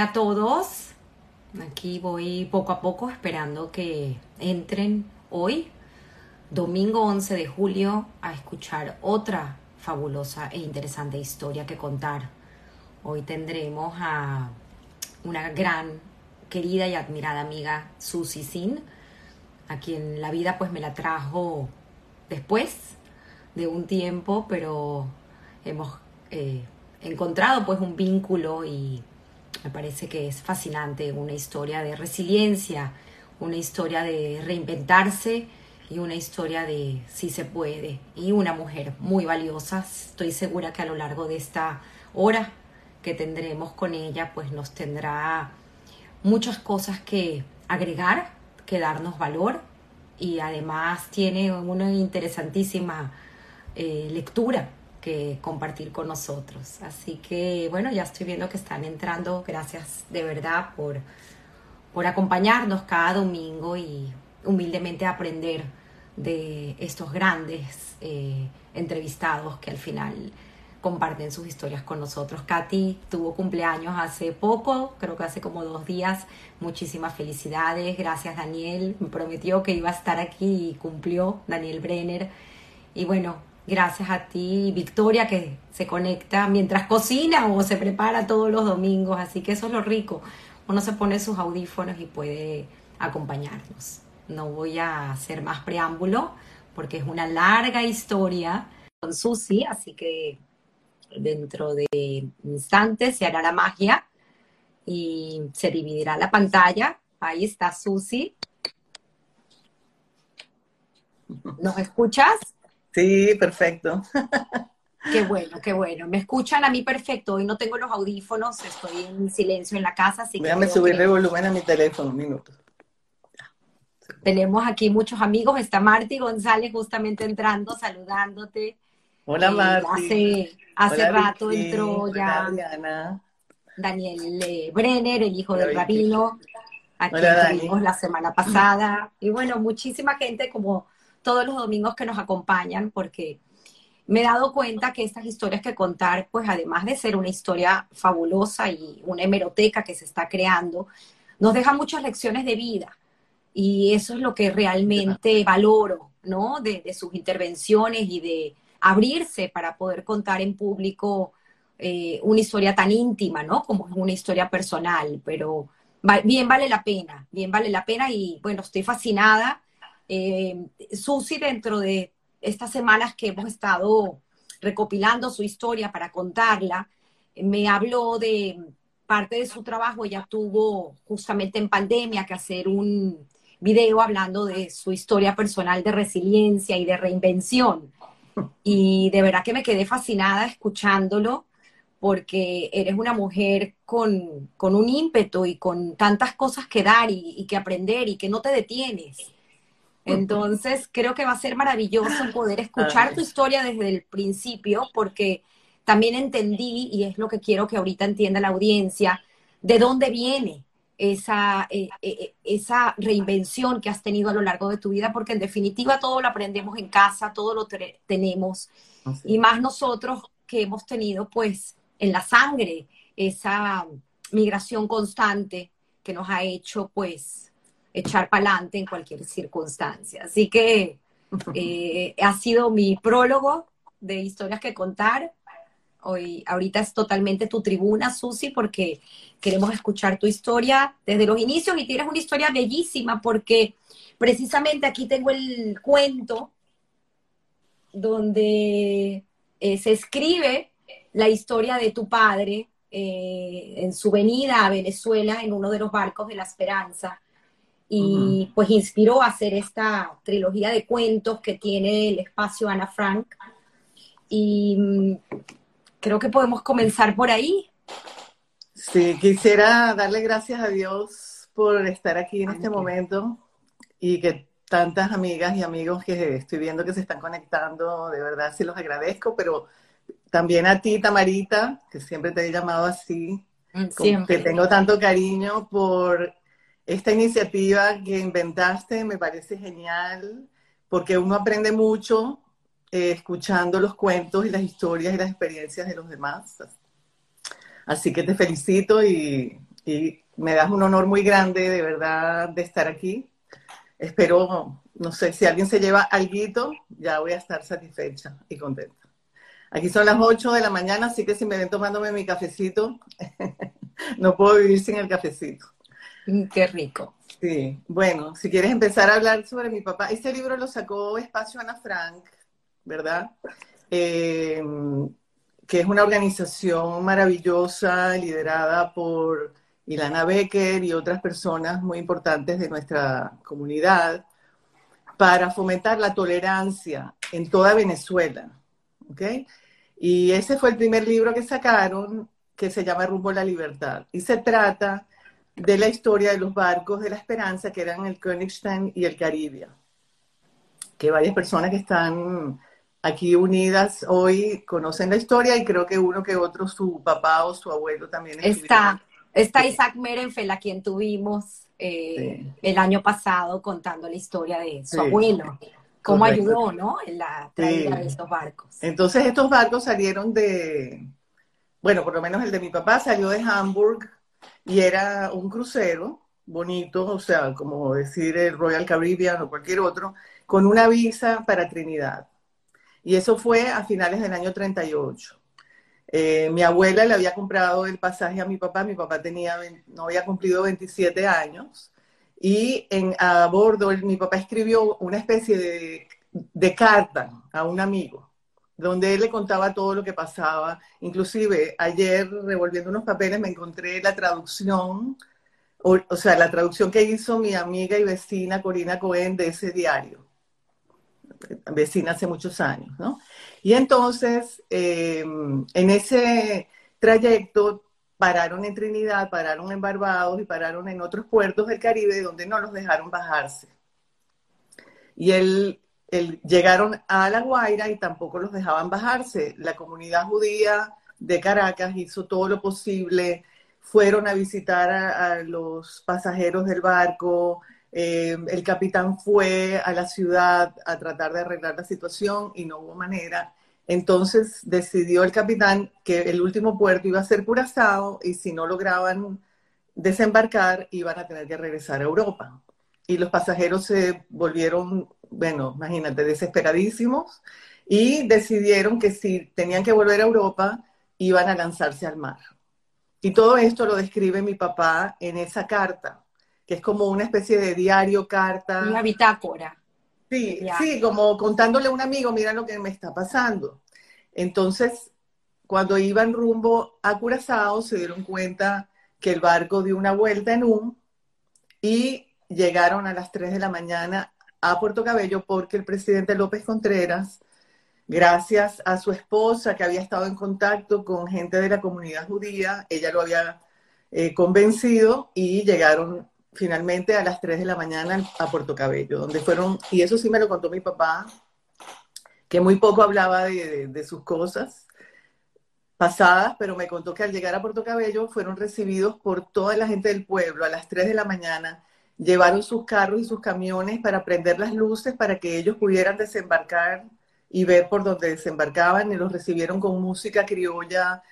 A todos. Aquí voy poco a poco esperando que entren hoy, domingo 11 de julio, a escuchar otra fabulosa e interesante historia que contar. Hoy tendremos a una gran, querida y admirada amiga, Susie Sin, a quien la vida pues me la trajo después de un tiempo, pero hemos eh, encontrado pues un vínculo y me parece que es fascinante, una historia de resiliencia, una historia de reinventarse y una historia de si se puede. Y una mujer muy valiosa. Estoy segura que a lo largo de esta hora que tendremos con ella, pues nos tendrá muchas cosas que agregar, que darnos valor y además tiene una interesantísima eh, lectura que compartir con nosotros. Así que bueno, ya estoy viendo que están entrando. Gracias de verdad por, por acompañarnos cada domingo y humildemente aprender de estos grandes eh, entrevistados que al final comparten sus historias con nosotros. Katy tuvo cumpleaños hace poco, creo que hace como dos días. Muchísimas felicidades. Gracias Daniel. Me prometió que iba a estar aquí y cumplió Daniel Brenner. Y bueno, Gracias a ti, Victoria, que se conecta mientras cocina o se prepara todos los domingos. Así que eso es lo rico. Uno se pone sus audífonos y puede acompañarnos. No voy a hacer más preámbulo porque es una larga historia con Susi, así que dentro de instantes se hará la magia y se dividirá la pantalla. Ahí está Susi. ¿Nos escuchas? Sí, perfecto. Qué bueno, qué bueno. Me escuchan a mí perfecto. Hoy no tengo los audífonos, estoy en silencio en la casa. Así Déjame subir el volumen a mi teléfono un minuto. Tenemos aquí muchos amigos. Está Marti González justamente entrando, saludándote. Hola, eh, Marti. Hace, rato entró ya Daniel eh, Brenner, el hijo del rabino. Aquí estuvimos la semana pasada. Y bueno, muchísima gente como todos los domingos que nos acompañan, porque me he dado cuenta que estas historias que contar, pues además de ser una historia fabulosa y una hemeroteca que se está creando, nos deja muchas lecciones de vida. Y eso es lo que realmente valoro, ¿no? De, sus intervenciones y de abrirse para poder contar en público eh, una historia tan íntima, ¿no? Como es una historia personal, pero bien vale la pena, bien vale la pena y bueno, estoy fascinada eh, Susi, dentro de estas semanas que hemos estado recopilando su historia para contarla, me habló de parte de su trabajo. Ella tuvo justamente en pandemia que hacer un video hablando de su historia personal de resiliencia y de reinvención. Y de verdad que me quedé fascinada escuchándolo porque eres una mujer con, un ímpetu y con tantas cosas que dar y que aprender y que no te detienes. Entonces, creo que va a ser maravilloso poder escuchar tu historia desde el principio, porque también entendí, y es lo que quiero que ahorita entienda la audiencia, de dónde viene esa, eh, eh, eh, esa reinvención que has tenido a lo largo de tu vida, porque en definitiva todo lo aprendemos en casa, todo lo tenemos, y más nosotros que hemos tenido pues en la sangre esa migración constante que nos ha hecho pues echar para adelante en cualquier circunstancia. Así que eh, ha sido mi prólogo de historias que contar. Hoy, ahorita es totalmente tu tribuna, Susi, porque queremos escuchar tu historia desde los inicios y tienes una historia bellísima porque precisamente aquí tengo el cuento donde eh, se escribe la historia de tu padre eh, en su venida a Venezuela en uno de los barcos de la Esperanza y pues inspiró a hacer esta trilogía de cuentos que tiene el espacio Ana Frank. Y mm, creo que podemos comenzar por ahí. Sí, quisiera darle gracias a Dios por estar aquí en este momento y que tantas amigas y amigos que estoy viendo que se están conectando, de verdad sí los agradezco, pero también a ti, Tamarita, que siempre te he llamado así, mm, que tengo tanto cariño por esta iniciativa que inventaste me parece genial porque uno aprende mucho eh, escuchando los cuentos y las historias y las experiencias de los demás. Así que te felicito y, me das un honor muy grande, de verdad, de estar aquí. Espero, no sé, si alguien se lleva algo, ya voy a estar satisfecha y contenta. Aquí son las 8 de la mañana, así que si me ven tomándome mi cafecito, no puedo vivir sin el cafecito. Mm, qué rico. Sí, bueno, si quieres empezar a hablar sobre mi papá, este libro lo sacó Espacio Ana Frank, ¿verdad? Eh, que es una organización maravillosa liderada por Ilana Becker y otras personas muy importantes de nuestra comunidad para fomentar la tolerancia en toda Venezuela. ¿ok? Y ese fue el primer libro que sacaron que se llama Rumbo a la Libertad. Y se trata de la historia de los barcos de la esperanza que eran el Königstein y el Caribia. Que varias personas que están aquí unidas hoy conocen la historia y creo que uno que otro, su papá o su abuelo también. Está, está Isaac Merenfeld, a quien tuvimos eh, el año pasado contando la historia de su abuelo. Cómo ayudó, ¿no? En la traída de estos barcos. Entonces estos barcos salieron de, bueno, por lo menos el de mi papá salió de Hamburg y era un crucero bonito, o sea, como decir el Royal Caribbean o cualquier otro, con una visa para Trinidad. Y eso fue a finales del año 38. Eh, mi abuela le había comprado el pasaje a mi papá, mi papá tenía, no había cumplido 27 años, y en, a bordo mi papá escribió una especie de, de carta a un amigo donde él le contaba todo lo que pasaba. Inclusive ayer, revolviendo unos papeles, me encontré la traducción, o, sea, la traducción que hizo mi amiga y vecina Corina Cohen de ese diario. Vecina hace muchos años, ¿no? Y entonces, em, en ese trayecto pararon en Trinidad, pararon en Barbados y pararon en otros puertos del Caribe donde no los dejaron bajarse. Y él llegaron a La Guaira y tampoco los dejaban bajarse. La comunidad judía de Caracas hizo todo lo posible, fueron a visitar a, los pasajeros del barco, eh, el capitán fue a la ciudad a tratar de arreglar la situación y no hubo manera. Entonces decidió el capitán que el último puerto iba a ser Curazao y si no lograban desembarcar iban a tener que regresar a Europa. Y los pasajeros se volvieron bueno, imagínate, desesperadísimos y decidieron que si tenían que volver a Europa, iban a lanzarse al mar. Y todo esto lo describe mi papá en esa carta, que es como una especie de diario, carta. Una bitácora. Sí, sí, como contándole a un amigo, mira lo que me está pasando. Entonces, cuando iban rumbo a Curazao, se dieron cuenta que el barco dio una vuelta en un y llegaron a las 3 de la mañana a Puerto Cabello porque el presidente López Contreras, gracias a su esposa que había estado en contacto con gente de la comunidad judía, ella lo había eh, convencido y llegaron finalmente a las 3 de la mañana a Puerto Cabello, donde fueron, y eso sí me lo contó mi papá, que muy poco hablaba de, de sus cosas pasadas, pero me contó que al llegar a Puerto Cabello fueron recibidos por toda la gente del pueblo a las 3 de la mañana llevaron sus carros y sus camiones para prender las luces para que ellos pudieran desembarcar y ver por dónde desembarcaban y los recibieron con música criolla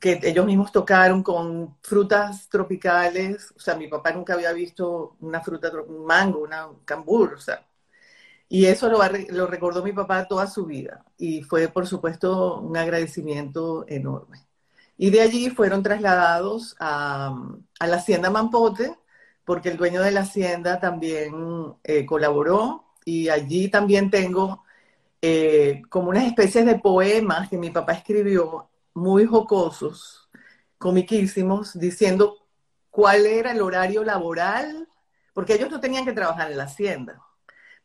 que ellos mismos tocaron con frutas tropicales, o sea, mi papá nunca había visto una fruta, un mango, una cambur, o sea, y eso lo, lo recordó mi papá toda su vida y fue, por supuesto, un agradecimiento enorme. Y de allí fueron trasladados a, a la hacienda Mampote, porque el dueño de la hacienda también eh, colaboró y allí también tengo eh, como unas especies de poemas que mi papá escribió, muy jocosos, comiquísimos, diciendo cuál era el horario laboral, porque ellos no tenían que trabajar en la hacienda,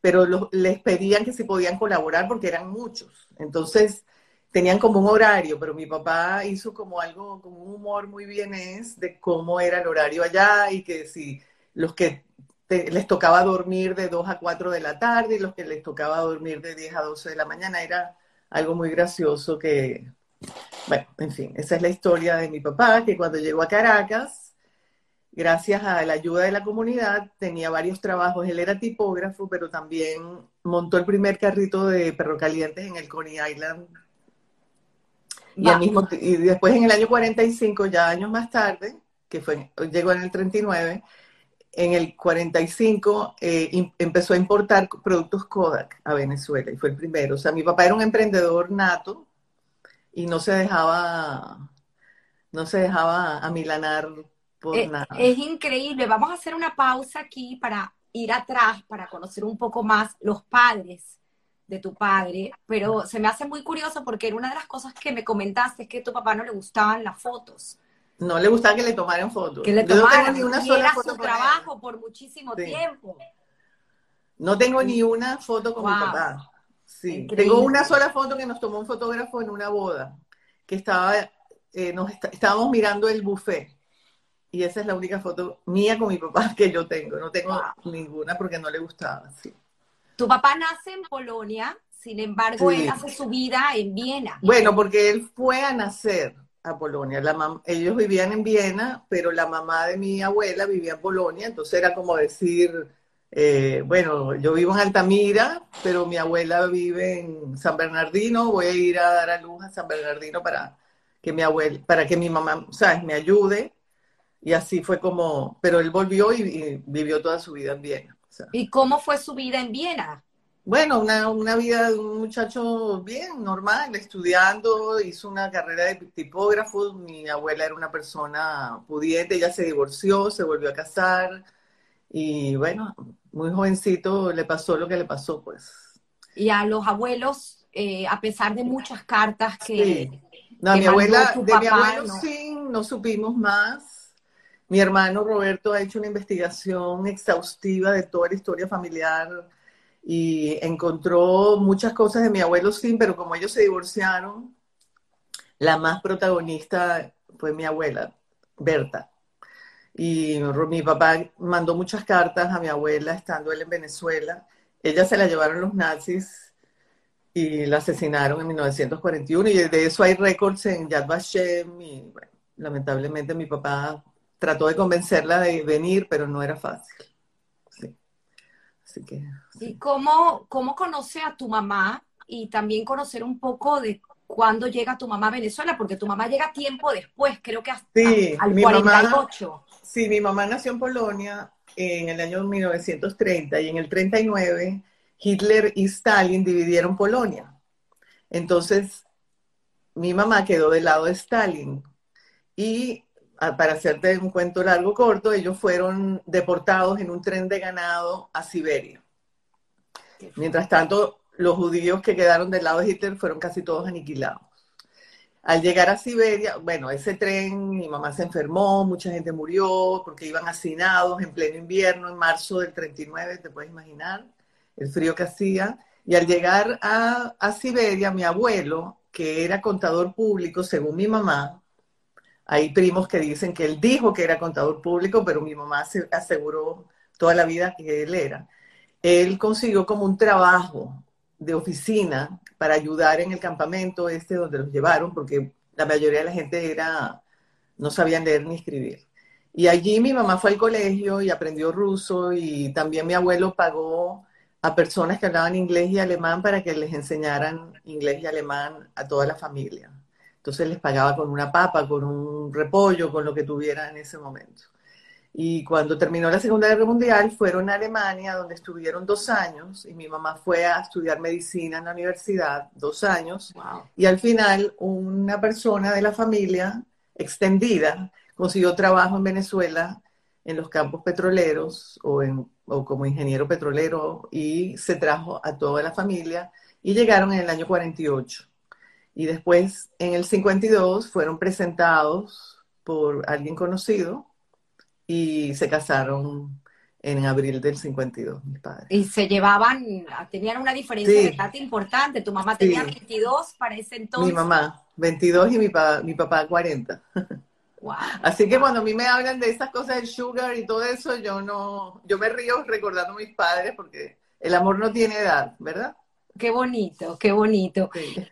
pero les pedían que si podían colaborar porque eran muchos. Entonces, tenían como un horario, pero mi papá hizo como algo, como un humor muy bien es de cómo era el horario allá y que si los que les tocaba dormir de 2 a 4 de la tarde y los que les tocaba dormir de 10 a 12 de la mañana, era algo muy gracioso que, bueno, en fin, esa es la historia de mi papá, que cuando llegó a Caracas, gracias a la ayuda de la comunidad, tenía varios trabajos. Él era tipógrafo, pero también montó el primer carrito de perro calientes en el Coney Island Y, mismo, y después en el año 45, ya años más tarde, que fue, llegó en el 39, en el 45 eh, empezó a importar productos Kodak a Venezuela y fue el primero. O sea, mi papá era un emprendedor nato y no se dejaba, no se dejaba amilanar por eh, nada. Es increíble. Vamos a hacer una pausa aquí para ir atrás, para conocer un poco más los padres de tu padre, pero se me hace muy curioso porque una de las cosas que me comentaste es que a tu papá no le gustaban las fotos. No le gustaba que le tomaran fotos. Que le tomaran, no tengo ni una sola foto su trabajo por muchísimo tiempo. No tengo ni una foto con mi papá. Sí, tengo una sola foto que nos tomó un fotógrafo en una boda, que estaba, eh, nos estábamos mirando el buffet. Y esa es la única foto mía con mi papá que yo tengo. No tengo ninguna porque no le gustaba. Sí. Tu papá nace en Polonia, sin embargo, él hace su vida en Viena. Bueno, porque él fue a nacer a Polonia. La ellos vivían en Viena, pero la mamá de mi abuela vivía en Polonia, entonces era como decir, eh, bueno, yo vivo en Altamira, pero mi abuela vive en San Bernardino, voy a ir a dar a luz a San Bernardino para que mi abuela, para que mi mamá, ¿sabes?, me ayude. Y así fue como, pero él volvió y, vivió toda su vida en Viena. ¿Y cómo fue su vida en Viena? Bueno, una, una, vida de un muchacho bien, normal, estudiando, hizo una carrera de tipógrafo, mi abuela era una persona pudiente, ella se divorció, se volvió a casar y bueno, muy jovencito le pasó lo que le pasó, pues. Y a los abuelos, eh, a pesar de muchas cartas que... No, mi abuela, de mi abuelo sí, no supimos más. Mi hermano Roberto ha hecho una investigación exhaustiva de toda la historia familiar y encontró muchas cosas de mi abuelo sin, pero como ellos se divorciaron, la más protagonista fue mi abuela, Berta. Y mi papá mandó muchas cartas a mi abuela estando él en Venezuela. Ella se la llevaron los nazis y la asesinaron en 1941 y de eso hay récords en Yad Vashem y lamentablemente mi papá trató de convencerla de venir, pero no era fácil. ¿Y cómo, cómo conoce a tu mamá y también conocer un poco de cuándo llega tu mamá a Venezuela? Porque tu mamá llega tiempo después, creo que hasta al 48. sí, mi mamá nació en Polonia en el año 1930 y en el 39 Hitler y Stalin dividieron Polonia. Entonces, mi mamá quedó del lado de Stalin y para hacerte un cuento largo corto, ellos fueron deportados en un tren de ganado a Siberia. Mientras tanto, los judíos que quedaron del lado de Hitler fueron casi todos aniquilados. Al llegar a Siberia, bueno, ese tren, mi mamá se enfermó, mucha gente murió porque iban hacinados en pleno invierno, en marzo del 39, te puedes imaginar el frío que hacía. Y al llegar a, a Siberia, mi abuelo, que era contador público, según mi mamá, hay primos que dicen que él dijo que era contador público, pero mi mamá se aseguró toda la vida que él era. Él consiguió como un trabajo de oficina para ayudar en el campamento este donde los llevaron, porque la mayoría de la gente era, no sabían leer ni escribir. Y allí mi mamá fue al colegio y aprendió ruso y también mi abuelo pagó a personas que hablaban inglés y alemán para que les enseñaran inglés y alemán a toda la familia. Entonces les pagaba con una papa, con un repollo, con lo que tuviera en ese momento. Y cuando terminó la Segunda Guerra Mundial, fueron a Alemania, donde estuvieron dos años, y mi mamá fue a estudiar medicina en la universidad, dos años, y al final una persona de la familia extendida consiguió trabajo en Venezuela en los campos petroleros o, en, o como ingeniero petrolero y se trajo a toda la familia y llegaron en el año 48 y después en el 52 fueron presentados por alguien conocido y se casaron en abril del 52, mis padres. Y se llevaban, tenían una diferencia de edad importante. Tu mamá tenía 22 para ese entonces. Mi mamá, 22 y mi, mi papá 40. Wow. Así que cuando a mí me hablan de esas cosas del sugar y todo eso, yo no, yo me río recordando a mis padres porque el amor no tiene edad, ¿verdad? Qué bonito, qué bonito.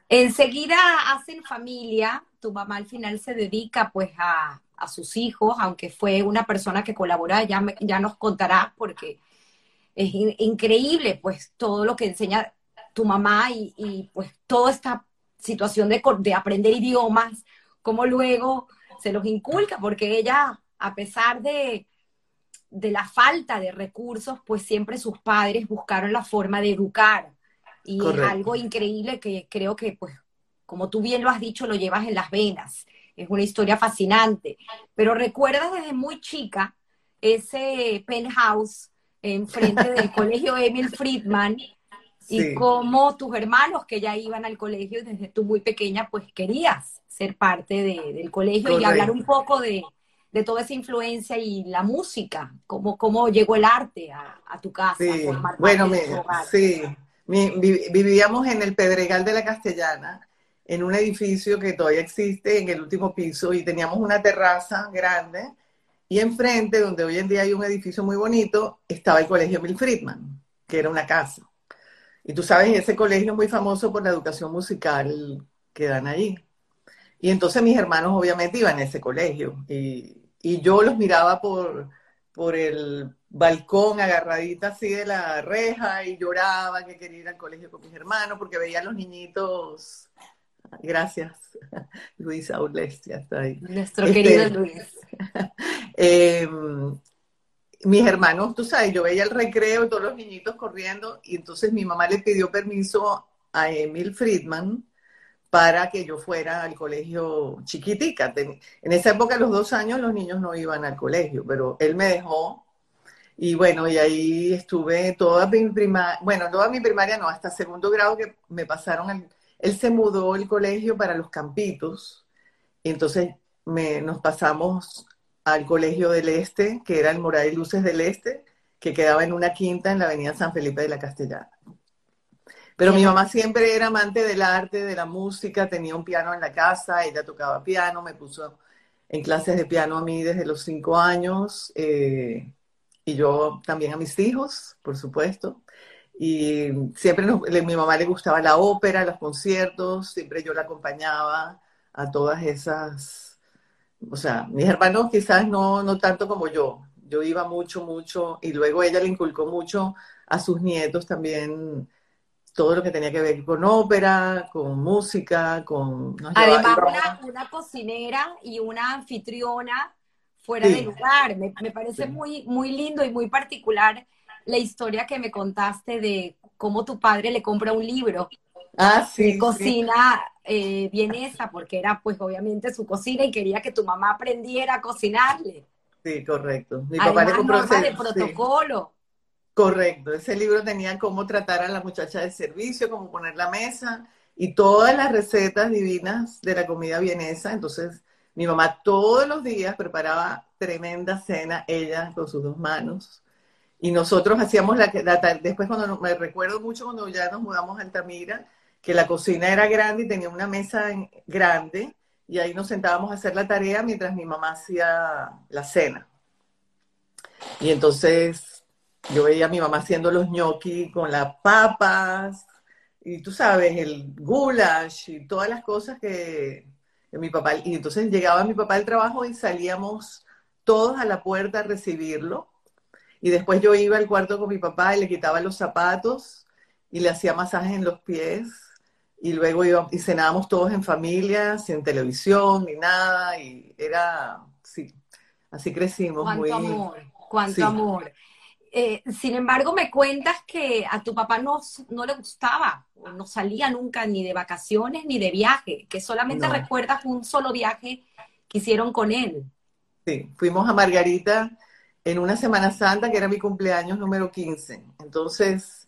Enseguida hacen familia, tu mamá al final se dedica pues a, sus hijos, aunque fue una persona que colabora, ya, ya nos contarás porque es increíble pues todo lo que enseña tu mamá y, pues todo está situación de, de aprender idiomas, cómo luego se los inculca, porque ella, a pesar de, de la falta de recursos, pues siempre sus padres buscaron la forma de educar. Y es algo increíble que creo que, pues, como tú bien lo has dicho, lo llevas en las venas. Es una historia fascinante. Pero recuerdas desde muy chica ese penthouse enfrente del colegio Emil Friedman y cómo tus hermanos que ya iban al colegio desde tú muy pequeña, pues querías ser parte del colegio y hablar un poco de, toda esa influencia y la música, cómo, cómo llegó el arte a, tu casa. Sí. bueno, sí, vivíamos en el Pedregal de la Castellana, en un edificio que todavía existe en el último piso y teníamos una terraza grande y enfrente, donde hoy en día hay un edificio muy bonito, estaba el Colegio Mil Friedman, que era una casa. Y tú sabes, ese colegio es muy famoso por la educación musical que dan ahí. Y entonces mis hermanos obviamente iban a ese colegio y, yo los miraba por, por el balcón agarradita así de la reja y lloraba que quería ir al colegio con mis hermanos porque veía a los niñitos. Gracias, Luis Aulestia está ahí. Nuestro querido este, Luis. Em, mis hermanos, tú sabes, yo veía el recreo, todos los niñitos corriendo, y entonces mi mamá le pidió permiso a Emil Friedman para que yo fuera al colegio chiquitica. En esa época, a los dos años, los niños no iban al colegio, pero él me dejó. Y bueno, y ahí estuve toda mi primaria, bueno, toda mi primaria no, hasta segundo grado que me pasaron, él se mudó el colegio para los campitos, y entonces me, nos pasamos al Colegio del Este, que era el Moray Luces del Este, que quedaba en una quinta en la avenida San Felipe de la Castellana. Pero mi mamá siempre era amante del arte, de la música, tenía un piano en la casa, ella tocaba piano, me puso en clases de piano a mí desde los cinco años, eh, y yo también a mis hijos, por supuesto. Y siempre a mi mamá le gustaba la ópera, los conciertos, siempre yo la acompañaba a todas esas o sea, mis hermanos quizás no, no tanto como yo. Yo iba mucho, mucho, y luego ella le inculcó mucho a sus nietos también todo lo que tenía que ver con ópera, con música, con... Además, una, cocinera y una anfitriona fuera de lugar. Me, parece muy, muy lindo y muy particular la historia que me contaste de cómo tu padre le compra un libro ah, sí, de cocina eh, vienesa, porque era pues obviamente su cocina y quería que tu mamá aprendiera a cocinarle. Sí, correcto. Mi papá le compró ese, de protocolo. Correcto, ese libro tenía cómo tratar a la muchacha de servicio, cómo poner la mesa y todas las recetas divinas de la comida vienesa. Entonces, mi mamá todos los días preparaba tremenda cena, ella con sus dos manos. Y nosotros hacíamos la, la después cuando me recuerdo mucho cuando ya nos mudamos a Altamira, que la cocina era grande y tenía una mesa grande y ahí nos sentábamos a hacer la tarea mientras mi mamá hacía la cena. Y entonces yo veía a mi mamá haciendo los gnocchi con las papas y tú sabes, el goulash y todas las cosas que, mi papá... Y entonces llegaba mi papá al trabajo y salíamos todos a la puerta a recibirlo. Y después yo iba al cuarto con mi papá y le quitaba los zapatos y le hacía masajes en los pies y luego íbamos, y cenábamos todos en familia, sin televisión ni nada, y era, sí, así crecimos. Cuánto muy, amor, cuánto amor. Eh, sin embargo, me cuentas que a tu papá no, no le gustaba, no salía nunca ni de vacaciones ni de viaje, que solamente recuerdas un solo viaje que hicieron con él. Sí, fuimos a Margarita en una Semana Santa que era mi cumpleaños número 15. Entonces,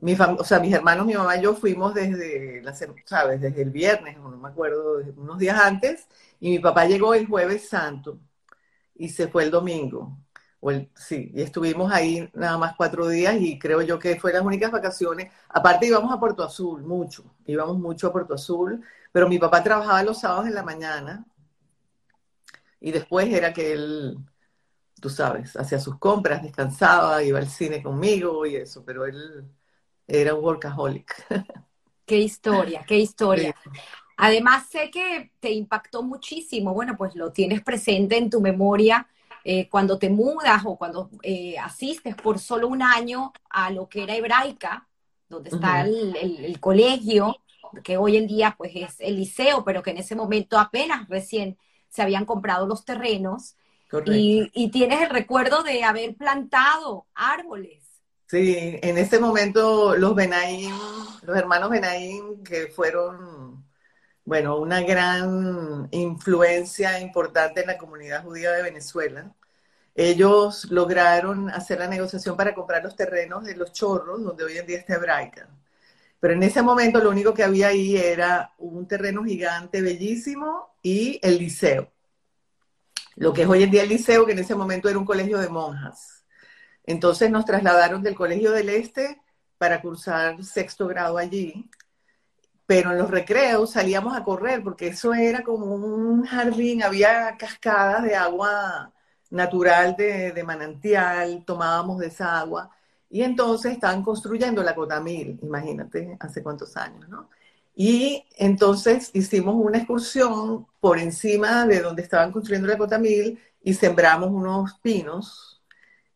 mi o sea, mis hermanos, mi mamá y yo fuimos desde, la, ¿sabes? Desde el viernes, no me acuerdo, unos días antes, y mi papá llegó el jueves santo y se fue el domingo. O el, sí, y estuvimos ahí nada más cuatro días y creo yo que fue las únicas vacaciones. Aparte íbamos a Puerto Azul, mucho, íbamos mucho a Puerto Azul, pero mi papá trabajaba los sábados en la mañana y después era que él, tú sabes, hacía sus compras, descansaba, iba al cine conmigo y eso, pero él era un workaholic. Qué historia, qué historia. Además, sé que te impactó muchísimo, bueno, pues lo tienes presente en tu memoria eh, cuando te mudas o cuando eh, asistes por solo un año a lo que era hebraica, donde está el, colegio, que hoy en día pues es el liceo, pero que en ese momento apenas recién se habían comprado los terrenos. Y, y, tienes el recuerdo de haber plantado árboles. Sí, en ese momento los Benaim, los hermanos Benaim, que fueron, bueno, una gran influencia importante en la comunidad judía de Venezuela, ellos lograron hacer la negociación para comprar los terrenos de los chorros, donde hoy en día está Hebraica. Pero en ese momento lo único que había ahí era un terreno gigante, bellísimo, y el liceo. Lo que es hoy en día el liceo, que en ese momento era un colegio de monjas. Entonces nos trasladaron del Colegio del Este para cursar sexto grado allí. Pero en los recreos salíamos a correr porque eso era como un jardín, había cascadas de agua natural de, manantial, tomábamos de esa agua. Y entonces estaban construyendo la Cotamil, imagínate, hace cuántos años, ¿no? Y entonces hicimos una excursión por encima de donde estaban construyendo la Cotamil y sembramos unos pinos.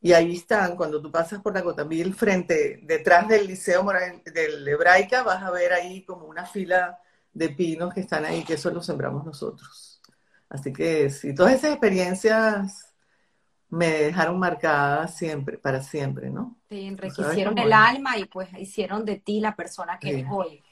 Y ahí están, cuando tú pasas por la Cotamil, frente, detrás del Liceo Moral, del Hebraica, vas a ver ahí como una fila de pinos que están ahí, que eso lo sembramos nosotros. Así que sí, todas esas experiencias me dejaron marcada siempre, para siempre, ¿no? Te enriquecieron el alma y pues hicieron de ti la persona que eres hoy.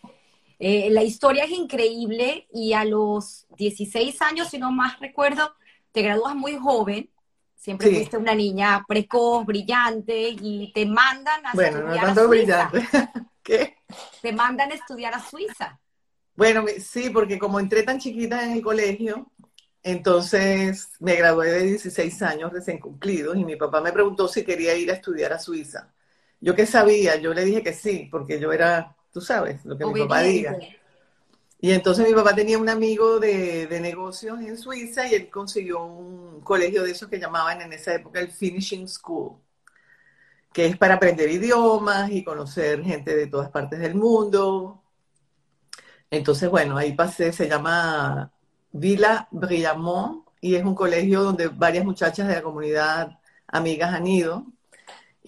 Eh, la historia es increíble y a los 16 años, si no más recuerdo, te gradúas muy joven. Siempre fuiste una niña precoz, brillante y te mandan a bueno, estudiar no tanto a Suiza. brillante. ¿Qué? Te mandan a estudiar a Suiza. Bueno, sí, porque como entré tan chiquita en el colegio, entonces me gradué de 16 años recién cumplidos y mi papá me preguntó si quería ir a estudiar a Suiza. Yo qué sabía, yo le dije que sí, porque yo era, tú sabes, lo que mi papá diga. Y entonces mi papá tenía un amigo de, de, negocios en Suiza y él consiguió un colegio de esos que llamaban en esa época el Finishing School, que es para aprender idiomas y conocer gente de todas partes del mundo. Entonces, bueno, ahí pasé, se llama Villa Briamont y es un colegio donde varias muchachas de la comunidad amigas han ido.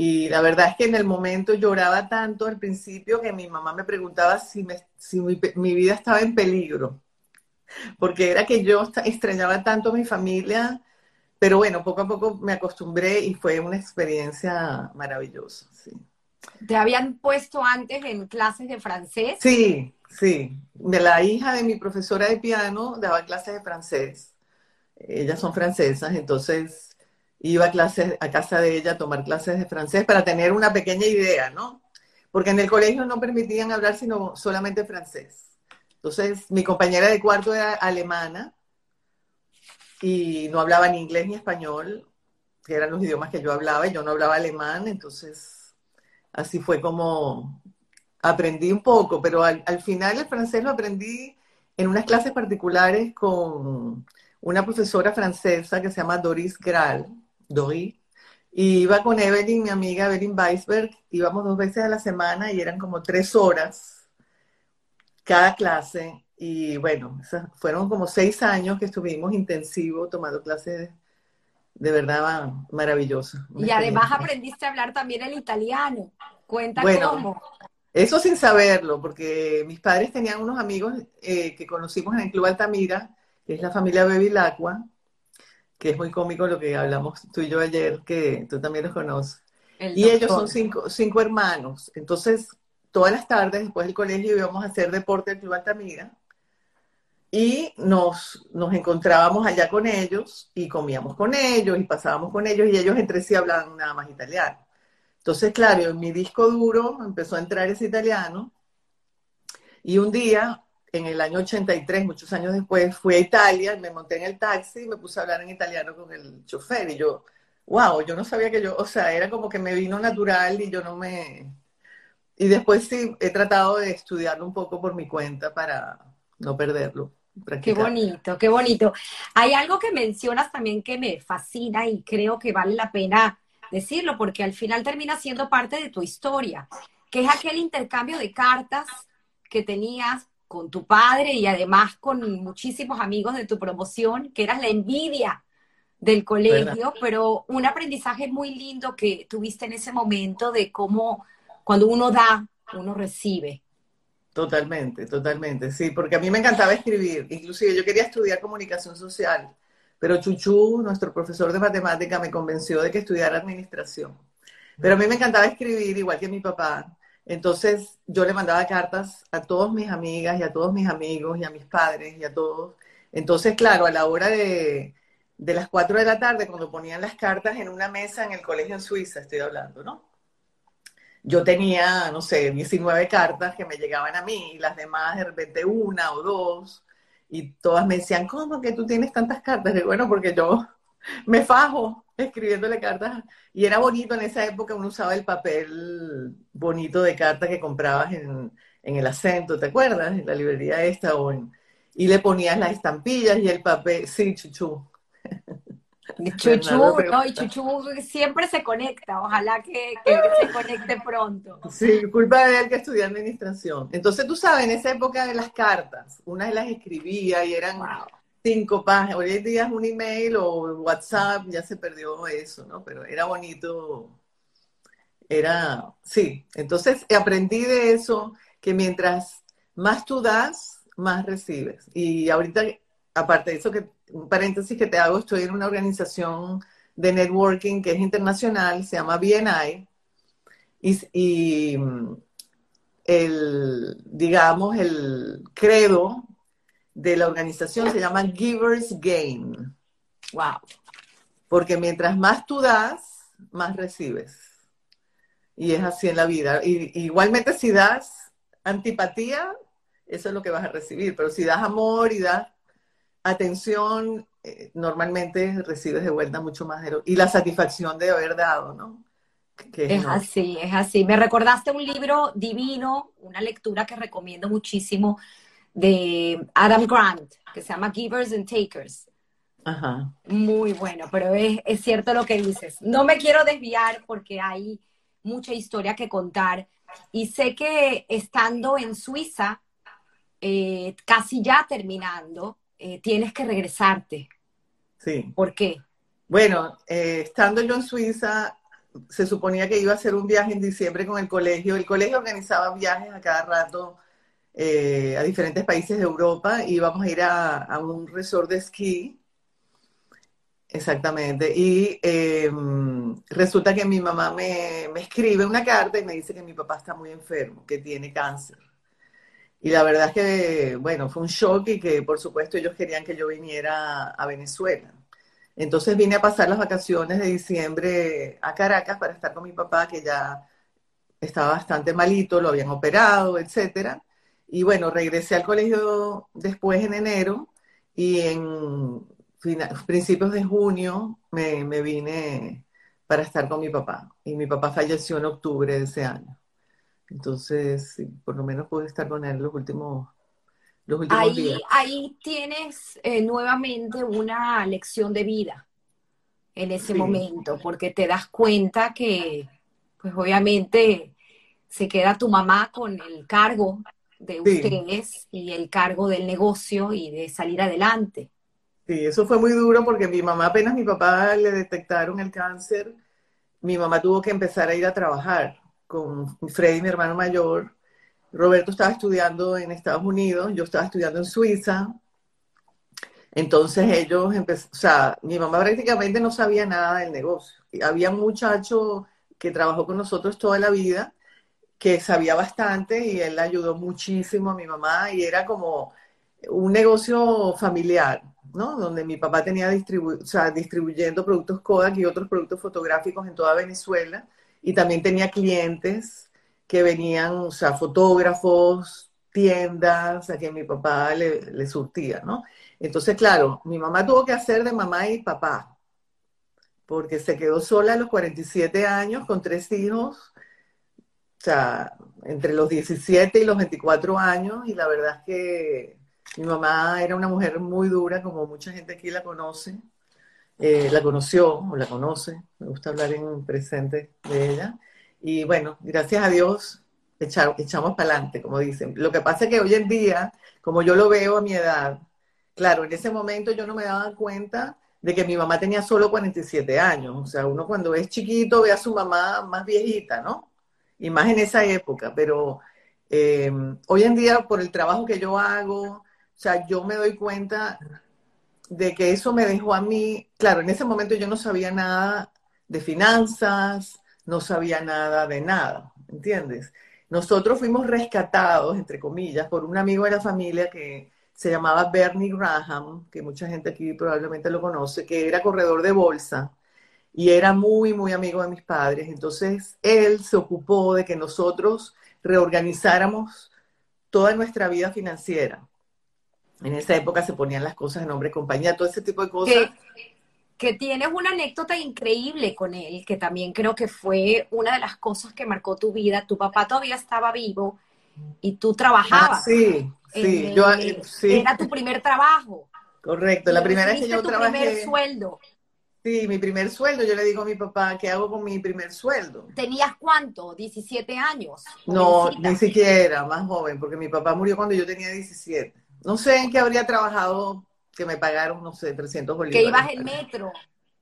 Y la verdad es que en el momento lloraba tanto al principio que mi mamá me preguntaba si, si mi, mi, vida estaba en peligro, porque era que yo extrañaba tanto a mi familia, pero bueno, poco a poco me acostumbré y fue una experiencia maravillosa. Sí. ¿Te habían puesto antes en clases de francés? Sí, Sí, de la hija de mi profesora de piano daba clases de francés. Ellas son francesas, entonces iba a, clases, a casa de ella a tomar clases de francés para tener una pequeña idea, ¿no? Porque en el colegio no permitían hablar sino solamente francés. Entonces, mi compañera de cuarto era alemana y no hablaba ni inglés ni español, que eran los idiomas que yo hablaba, y yo no hablaba alemán, entonces así fue como aprendí un poco, pero al, final el francés lo aprendí en unas clases particulares con una profesora francesa que se llama Doris Gral, Doris, y iba con Evelyn, mi amiga Evelyn Weisberg, íbamos dos veces a la semana y eran como tres horas cada clase. Y bueno, fueron como seis años que estuvimos intensivos tomando clases de, verdad maravillosas. Y además aprendiste a hablar también el italiano. Cuenta cómo. Eso sin saberlo, porque mis padres tenían unos amigos eh, que conocimos en el Club Altamira, que es la familia Bevilacqua, que es muy cómico lo que hablamos tú y yo ayer, que tú también los conoces. y ellos son cinco, cinco hermanos. Entonces, todas las tardes, después del colegio, íbamos a hacer deporte al Club Altamira. Y nos, nos encontrábamos allá con ellos y comíamos con ellos y pasábamos con ellos y ellos entre sí hablaban nada más italiano. Entonces, claro, en mi disco duro empezó a entrar ese italiano y un día, en el año 83, muchos años después, fui a Italia, me monté en el taxi y me puse a hablar en italiano con el chofer y yo, wow, yo no sabía que yo, o sea, era como que me vino natural y yo no me... Y después sí, he tratado de estudiarlo un poco por mi cuenta para no perderlo. Qué bonito, qué bonito. Hay algo que mencionas también que me fascina y creo que vale la pena decirlo, porque al final termina siendo parte de tu historia, que es aquel intercambio de cartas que tenías con tu padre y además con muchísimos amigos de tu promoción, que eras la envidia del colegio, pero un aprendizaje muy lindo que tuviste en ese momento de cómo cuando uno da, uno recibe. Totalmente, totalmente, sí, porque a mí me encantaba escribir, inclusive yo quería estudiar comunicación social, pero Chuchu, nuestro profesor de matemática, me convenció de que estudiara administración. Pero a mí me encantaba escribir, igual que mi papá. Entonces yo le mandaba cartas a todas mis amigas y a todos mis amigos y a mis padres y a todos. Entonces, claro, a la hora de, de las 4 de la tarde, cuando ponían las cartas en una mesa en el colegio en Suiza, estoy hablando, ¿no? Yo tenía, no sé, 19 cartas que me llegaban a mí y las demás de repente una o dos y todas me decían, ¿cómo que tú tienes tantas cartas? Y bueno, porque yo me fajo escribiéndole cartas. Y era bonito en esa época, uno usaba el papel bonito de carta que comprabas en, el acento, ¿te acuerdas? En la librería esta o Y le ponías las estampillas y el papel, sí, chuchu. Chuchu, no, y Chuchu siempre se conecta, ojalá que, se conecte pronto. Sí, culpa de él que estudió administración. Entonces, tú sabes, en esa época de las cartas, unas las escribía y eran cinco páginas. Hoy en día es un email o WhatsApp, ya se perdió eso, ¿no? Pero era bonito. Era, sí. Entonces, aprendí de eso, que mientras más tú das, más recibes. Y ahorita, aparte de eso que un paréntesis que te hago, estoy en una organización de networking que es internacional, se llama BNI, y, el, digamos, el credo de la organización se llama Givers Gain. Wow. Porque mientras más tú das, más recibes. Y es así en la vida. Y, igualmente si das antipatía, eso es lo que vas a recibir. Pero si das amor y das atención, eh, normalmente recibes de vuelta mucho más y la satisfacción de haber dado, ¿no? es así, es así. Me recordaste un libro divino, una lectura que recomiendo muchísimo de Adam Grant, que se llama Givers and Takers. Ajá. Muy bueno, pero es, es cierto lo que dices. No me quiero desviar porque hay mucha historia que contar y sé que estando en Suiza, eh, casi ya terminando, eh, tienes que regresarte. Sí. ¿Por qué? Bueno, eh, estando yo en Suiza, se suponía que iba a hacer un viaje en diciembre con el colegio. El colegio organizaba viajes a cada rato eh, a diferentes países de Europa. Íbamos a ir a, un resort de esquí. Exactamente. Y em, resulta que mi mamá me, me escribe una carta y me dice que mi papá está muy enfermo, que tiene cáncer. Y la verdad es que, bueno, fue un shock y que por supuesto ellos querían que yo viniera a Venezuela. Entonces vine a pasar las vacaciones de diciembre a Caracas para estar con mi papá, que ya estaba bastante malito, lo habían operado, etcétera. Y bueno, regresé al colegio después en enero y en principios de junio me, me vine para estar con mi papá. Y mi papá falleció en octubre de ese año. Entonces, por lo menos pude estar con él los últimos, los últimos ahí, días. Ahí tienes eh, nuevamente una lección de vida en ese momento, porque te das cuenta que, pues obviamente, se queda tu mamá con el cargo de ustedes y el cargo del negocio y de salir adelante. Sí, eso fue muy duro porque mi mamá, apenas mi papá le detectaron el cáncer, mi mamá tuvo que empezar a ir a trabajar con Freddy, mi hermano mayor. Roberto estaba estudiando en Estados Unidos, yo estaba estudiando en Suiza. Entonces ellos empezaron, o sea, mi mamá prácticamente no sabía nada del negocio. Había un muchacho que trabajó con nosotros toda la vida, que sabía bastante y él ayudó muchísimo a mi mamá y era como un negocio familiar, ¿no? Donde mi papá tenía distribu o sea, distribuyendo productos Kodak y otros productos fotográficos en toda Venezuela y también tenía clientes que venían, o sea, fotógrafos, tiendas, a quien mi papá le, surtía, ¿no? Entonces, claro, mi mamá tuvo que hacer de mamá y papá, porque se quedó sola a los 47 años con tres hijos, o sea, entre los 17 y los 24 años, y la verdad es que mi mamá era una mujer muy dura, como mucha gente aquí la conoce, eh, la conoció o la conoce, me gusta hablar en presente de ella. Y bueno, gracias a Dios echamos para adelante, como dicen. Lo que pasa es que hoy en día, como yo lo veo a mi edad, claro, en ese momento yo no me daba cuenta de que mi mamá tenía solo 47 años. O sea, uno cuando es chiquito ve a su mamá más viejita, ¿no? Y más en esa época, pero Eh, hoy en día, por el trabajo que yo hago, o sea, yo me doy cuenta de que eso me dejó a mí, claro, en ese momento yo no sabía nada de finanzas, no sabía nada de nada, ¿entiendes? Nosotros fuimos rescatados, entre comillas, por un amigo de la familia que se llamaba Bernie Graham, que mucha gente aquí probablemente lo conoce, que era corredor de bolsa y era muy, muy amigo de mis padres. Entonces, él se ocupó de que nosotros reorganizáramos toda nuestra vida financiera. En esa época se ponían las cosas en nombre de compañía, todo ese tipo de cosas. Que, tienes una anécdota increíble con él, que también creo que fue una de las cosas que marcó tu vida. Tu papá todavía estaba vivo y tú trabajabas. Ah, sí, sí, yo, sí. Era tu primer trabajo. Correcto, la primera vez que yo tu primer sueldo. Sí, mi primer sueldo, yo le digo a mi papá, ¿qué hago con mi primer sueldo? ¿Tenías cuánto? ¿17 años? No, ni siquiera, más joven, porque mi papá murió cuando yo tenía 17. No sé en qué habría trabajado que me pagaron, no sé, 300 bolívares. Que ibas en metro.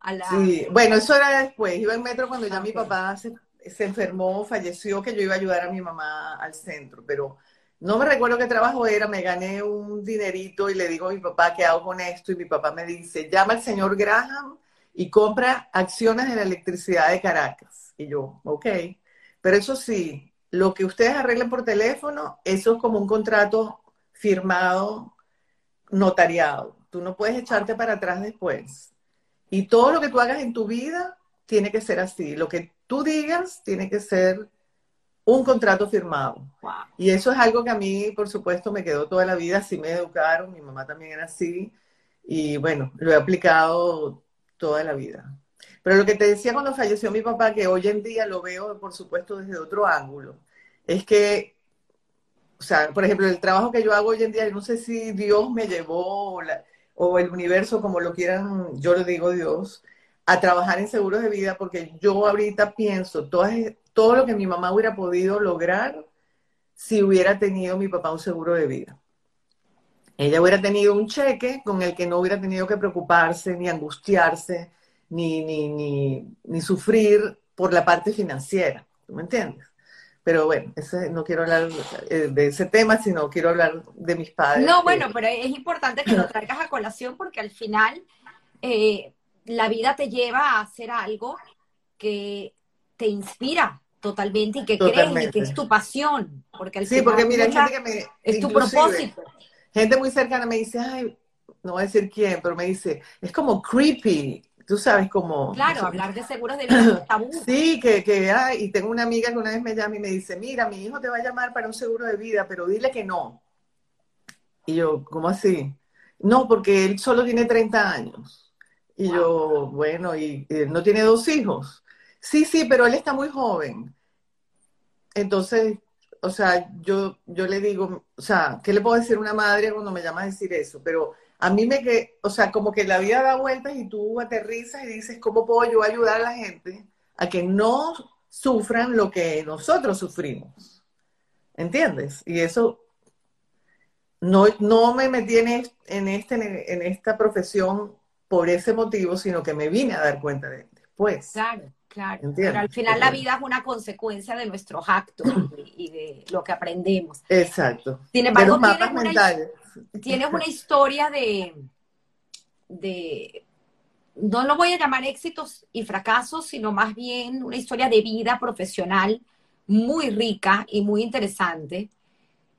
A la... Sí, bueno, eso era después. Iba en metro cuando ya mi papá se, se, enfermó, falleció, que yo iba a ayudar a mi mamá al centro. Pero no me recuerdo qué trabajo era. Me gané un dinerito y le digo a mi papá, ¿qué hago con esto? Y mi papá me dice, llama al señor Graham y compra acciones de la electricidad de Caracas. Y yo, ok. Pero eso sí, lo que ustedes arreglen por teléfono, eso es como un contrato firmado, notariado. Tú no puedes echarte para atrás después. Y todo lo que tú hagas en tu vida tiene que ser así. Lo que tú digas tiene que ser un contrato firmado. Y eso es algo que a mí, por supuesto, me quedó toda la vida. Así me educaron, mi mamá también era así. Y bueno, lo he aplicado toda la vida. Pero lo que te decía cuando falleció mi papá, que hoy en día lo veo, por supuesto, desde otro ángulo, es que, o sea, por ejemplo, el trabajo que yo hago hoy en día, no sé si Dios me llevó o, el universo, como lo quieran, yo le digo Dios, a trabajar en seguros de vida, porque yo ahorita pienso todo, todo lo que mi mamá hubiera podido lograr si hubiera tenido mi papá un seguro de vida. Ella hubiera tenido un cheque con el que no hubiera tenido que preocuparse, ni angustiarse, ni, ni, ni, sufrir por la parte financiera. ¿Tú me entiendes? Pero bueno, ese, no quiero hablar eh, de ese tema, sino quiero hablar de mis padres. No, bueno, pero es importante que lo traigas a colación porque al final eh, la vida te lleva a hacer algo que te inspira totalmente y que crees y que es tu pasión. Porque al sí, porque mira, que me, es tu propósito gente muy cercana me dice, ay, no voy a decir quién, pero me dice, es como creepy, tú sabes, como... Claro, hablar de seguros de vida es tabú. Sí, que, que hay, y tengo una amiga que una vez me llama y me dice, mira, mi hijo te va a llamar para un seguro de vida, pero dile que no. Y yo, ¿cómo así? No, porque él solo tiene 30 años. Y yo, bueno, y no tiene dos hijos. Sí, sí, pero él está muy joven. Entonces, o sea, yo, yo le digo, o sea, ¿qué le puedo decir a una madre cuando me llama a decir eso? Pero a mí me que, o sea, como que la vida da vueltas y tú aterrizas y dices, ¿cómo puedo yo ayudar a la gente a que no sufran lo que nosotros sufrimos? ¿Entiendes? Y eso no, no me metí en, este, en esta profesión por ese motivo, sino que me vine a dar cuenta de, después. Claro. Claro, pero al final la vida es una consecuencia de nuestros actos y de lo que aprendemos. Exacto. Sin embargo, tienes una, tienes una, historia de, de, no lo voy a llamar éxitos y fracasos, sino más bien una historia de vida profesional muy rica y muy interesante.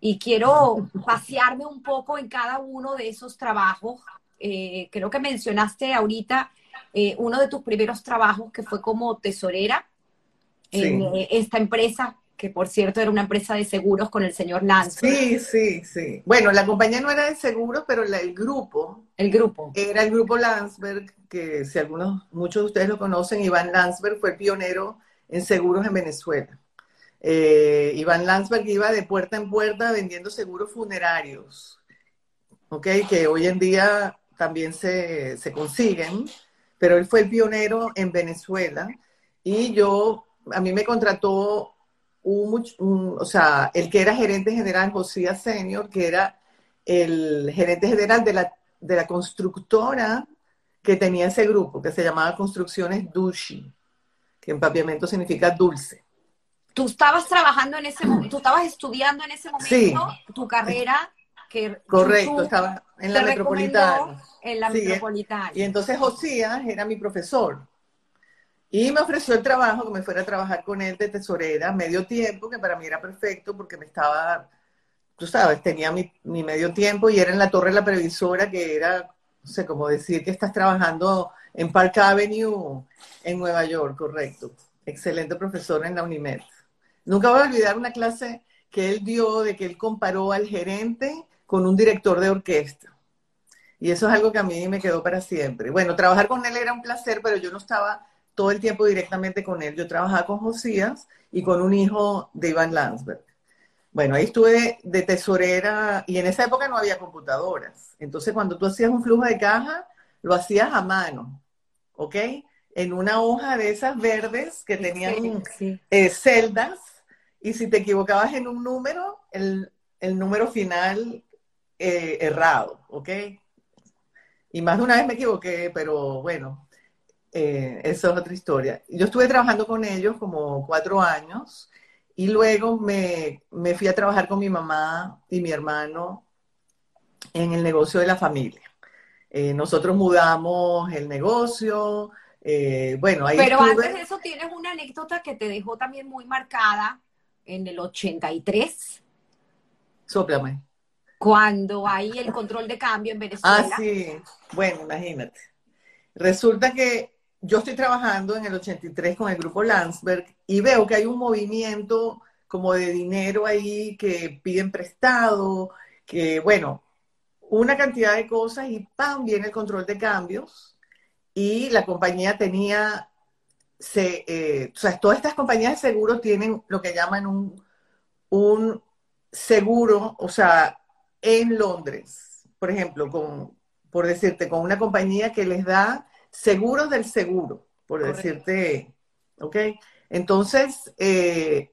Y quiero pasearme un poco en cada uno de esos trabajos. Eh, creo que mencionaste ahorita eh, uno de tus primeros trabajos que fue como tesorera en eh, esta empresa, que por cierto era una empresa de seguros con el señor Landsberg. Sí, sí, sí. Bueno, la compañía no era de seguros, pero el grupo. El grupo. Era el grupo Landsberg, que si algunos, muchos de ustedes lo conocen, Iván Landsberg fue el pionero en seguros en Venezuela. Eh, Iván Landsberg iba de puerta en puerta vendiendo seguros funerarios, ¿ok? Que hoy en día también se, se consiguen pero él fue el pionero en Venezuela y yo, a mí me contrató un, o sea, el que era gerente general, José Senior, que era el gerente general de la, de la constructora que tenía ese grupo, que se llamaba Construcciones Dushi, que en papiamento significa dulce. tú estabas trabajando en ese momento, tú estabas estudiando en ese momento tu carrera que correcto estaba en la metropolitana. en la metropolitana. Y entonces Josías era mi profesor. Y me ofreció el trabajo que me fuera a trabajar con él de tesorera medio tiempo que para mí era perfecto porque me estaba tú sabes tenía mi, mi medio tiempo y era en la torre de la previsora que era no sé cómo decir que estás trabajando en Park Avenue en Nueva York correcto. Excelente profesor en la UNIMED. Nunca voy a olvidar una clase que él dio de que él comparó al gerente con un director de orquesta. Y eso es algo que a mí me quedó para siempre. Bueno, trabajar con él era un placer, pero yo no estaba todo el tiempo directamente con él. Yo trabajaba con Josías y con un hijo de Iván Landsberg. Bueno, ahí estuve de tesorera y en esa época no había computadoras. Entonces, cuando tú hacías un flujo de caja, lo hacías a mano, ¿ok? En una hoja de esas verdes que tenían eh, celdas y si te equivocabas en un número, el, número final eh, errado, ¿ok? Y más de una vez me equivoqué, pero bueno, eh, eso es otra historia. Yo estuve trabajando con ellos como cuatro años y luego me, fui a trabajar con mi mamá y mi hermano en el negocio de la familia. Eh, nosotros mudamos el negocio, bueno, ahí Pero antes de eso tienes una anécdota que te dejó también muy marcada en el 83. Sóplame. Cuando hay el control de cambio en Venezuela. Ah, sí. Bueno, imagínate. Resulta que yo estoy trabajando en el 83 con el grupo Landsberg y veo que hay un movimiento como de dinero ahí que piden prestado, que bueno, una cantidad de cosas y ¡pam! viene el control de cambios y la compañía tenía se, eh, o sea, todas estas compañías de seguro tienen lo que llaman un, un seguro, o sea, en Londres, por ejemplo, con, por decirte, con una compañía que les da seguros del seguro, por decirte, ¿ok? Entonces, eh,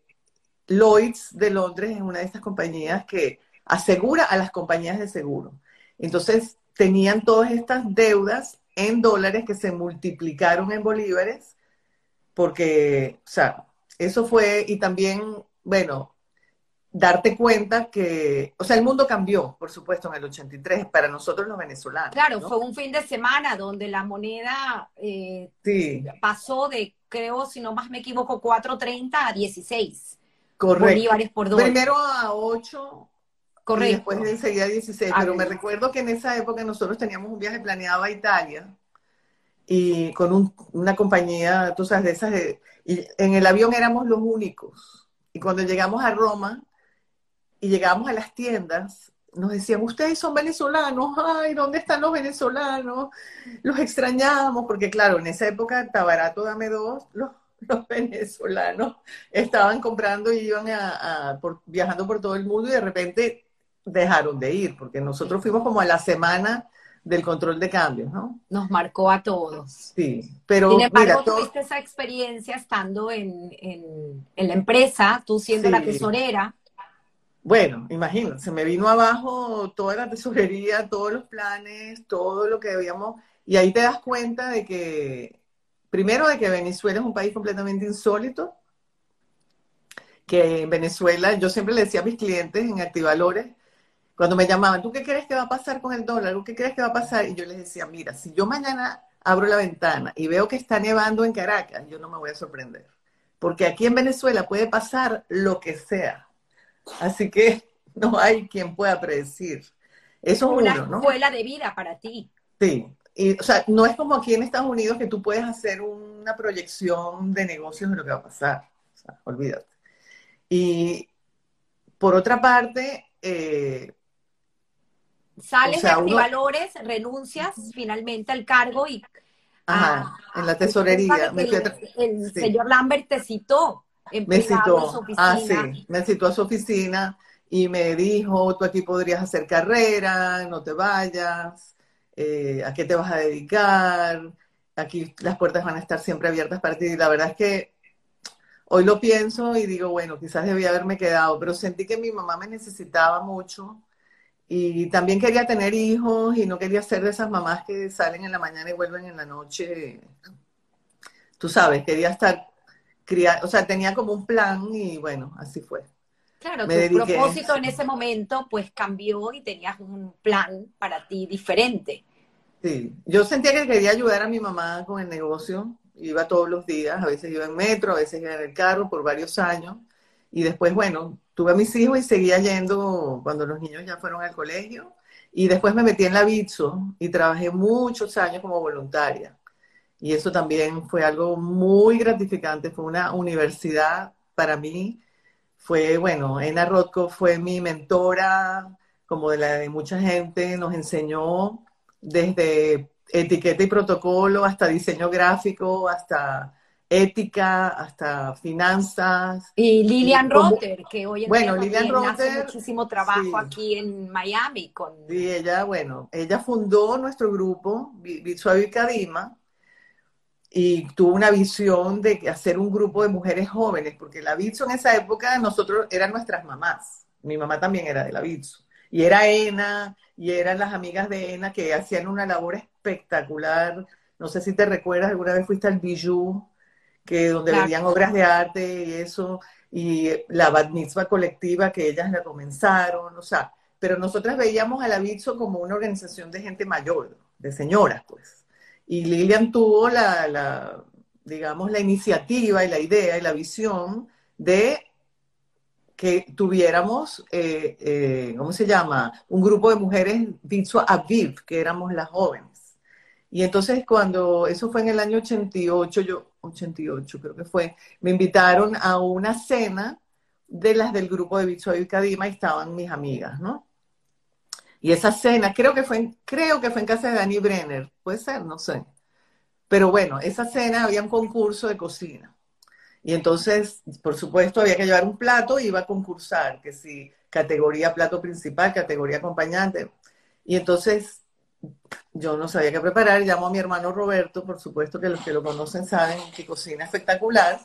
Lloyds de Londres es una de estas compañías que asegura a las compañías de seguro. Entonces, tenían todas estas deudas en dólares que se multiplicaron en bolívares porque, o sea, eso fue, y también, bueno, darte cuenta que, o sea, el mundo cambió, por supuesto, en el 83, para nosotros los venezolanos. Claro, fue un fin de semana donde la moneda eh, pasó de, creo, si no más me equivoco, 4.30 a 16. Correcto. Bolívares por dólar. Primero a 8. Correcto. Y después enseguida a 16. pero me recuerdo que en esa época nosotros teníamos un viaje planeado a Italia y con una compañía, tú sabes, de esas, y en el avión éramos los únicos. Y cuando llegamos a Roma y llegamos a las tiendas, nos decían, ustedes son venezolanos, ay, ¿dónde están los venezolanos? Los extrañamos, porque claro, en esa época, está barato, dame dos, los, venezolanos estaban comprando y iban a, viajando por todo el mundo y de repente dejaron de ir, porque nosotros fuimos como a la semana del control de cambios, ¿no? Nos marcó a todos. Sí, pero Sin embargo, tuviste esa experiencia estando en, la empresa, tú siendo la tesorera. Bueno, imagínate, se me vino abajo toda la tesorería, todos los planes, todo lo que debíamos, y ahí te das cuenta de que, primero, de que Venezuela es un país completamente insólito, que en Venezuela, yo siempre le decía a mis clientes en Activalores, cuando me llamaban, ¿tú qué crees que va a pasar con el dólar? ¿Tú qué crees que va a pasar? Y yo les decía, mira, si yo mañana abro la ventana y veo que está nevando en Caracas, yo no me voy a sorprender. Porque aquí en Venezuela puede pasar lo que sea. Así que no hay quien pueda predecir. Eso es una escuela de vida para ti. Sí. Y, o sea, no es como aquí en Estados Unidos que tú puedes hacer una proyección de negocios de lo que va a pasar. O sea, olvídate. Y por otra parte, eh, Sales de Activalores, renuncias finalmente al cargo y... Ajá, en la tesorería. el, señor Lambert te citó. Me citó, ah, sí, me citó a su oficina y me dijo, tú aquí podrías hacer carrera, no te vayas, eh, ¿a qué te vas a dedicar? Aquí las puertas van a estar siempre abiertas para ti. Y la verdad es que hoy lo pienso y digo, bueno, quizás debía haberme quedado, pero sentí que mi mamá me necesitaba mucho y también quería tener hijos y no quería ser de esas mamás que salen en la mañana y vuelven en la noche. Tú sabes, quería estar criar, o sea, tenía como un plan y bueno, así fue. Claro, tu propósito en ese momento pues cambió y tenías un plan para ti diferente. Sí, yo sentía que quería ayudar a mi mamá con el negocio, iba todos los días, a veces iba en metro, a veces iba en el carro por varios años y después, bueno, tuve a mis hijos y seguía yendo cuando los niños ya fueron al colegio y después me metí en la Bitso y trabajé muchos años como voluntaria. Y eso también fue algo muy gratificante, fue una universidad para mí fue, bueno, Ena Rothko fue mi mentora, como de la de mucha gente, nos enseñó desde etiqueta y protocolo hasta diseño gráfico, hasta ética, hasta finanzas. Y Lilian Rotter, que hoy en bueno, día Lilian hace muchísimo trabajo aquí en Miami. Con... Sí, ella, bueno, ella fundó nuestro grupo, Bitsuavi Kadima, y tuvo una visión de hacer un grupo de mujeres jóvenes, porque la Bitso en esa época nosotros eran nuestras mamás. Mi mamá también era de la Bitso. Y era ENA, y eran las amigas de ENA que hacían una labor espectacular. No sé si te recuerdas, alguna vez fuiste al Bijou, que donde vendían obras de arte y eso, y la Bat Mitzvah colectiva que ellas la comenzaron, o sea, pero nosotras veíamos a la Bitso como una organización de gente mayor, de señoras, pues. Y Lilian tuvo la, digamos, la iniciativa y la idea y la visión de que tuviéramos, eh, eh, ¿cómo se llama? Un grupo de mujeres, Bitso Aviv, que éramos las jóvenes. Y entonces cuando, eso fue en el año 88, yo, 88 creo que fue, me invitaron a una cena de las del grupo de Bitso Aviv Kadima y estaban mis amigas, ¿no? Y esa cena, creo que fue en, creo que fue en casa de Dani Brenner, puede ser, no sé. Pero bueno, esa cena había un concurso de cocina. Y entonces, por supuesto, había que llevar un plato y iba a concursar, que si categoría plato principal, categoría acompañante. Y entonces yo no sabía qué preparar, llamo a mi hermano Roberto, por supuesto que los que lo conocen saben que cocina espectacular.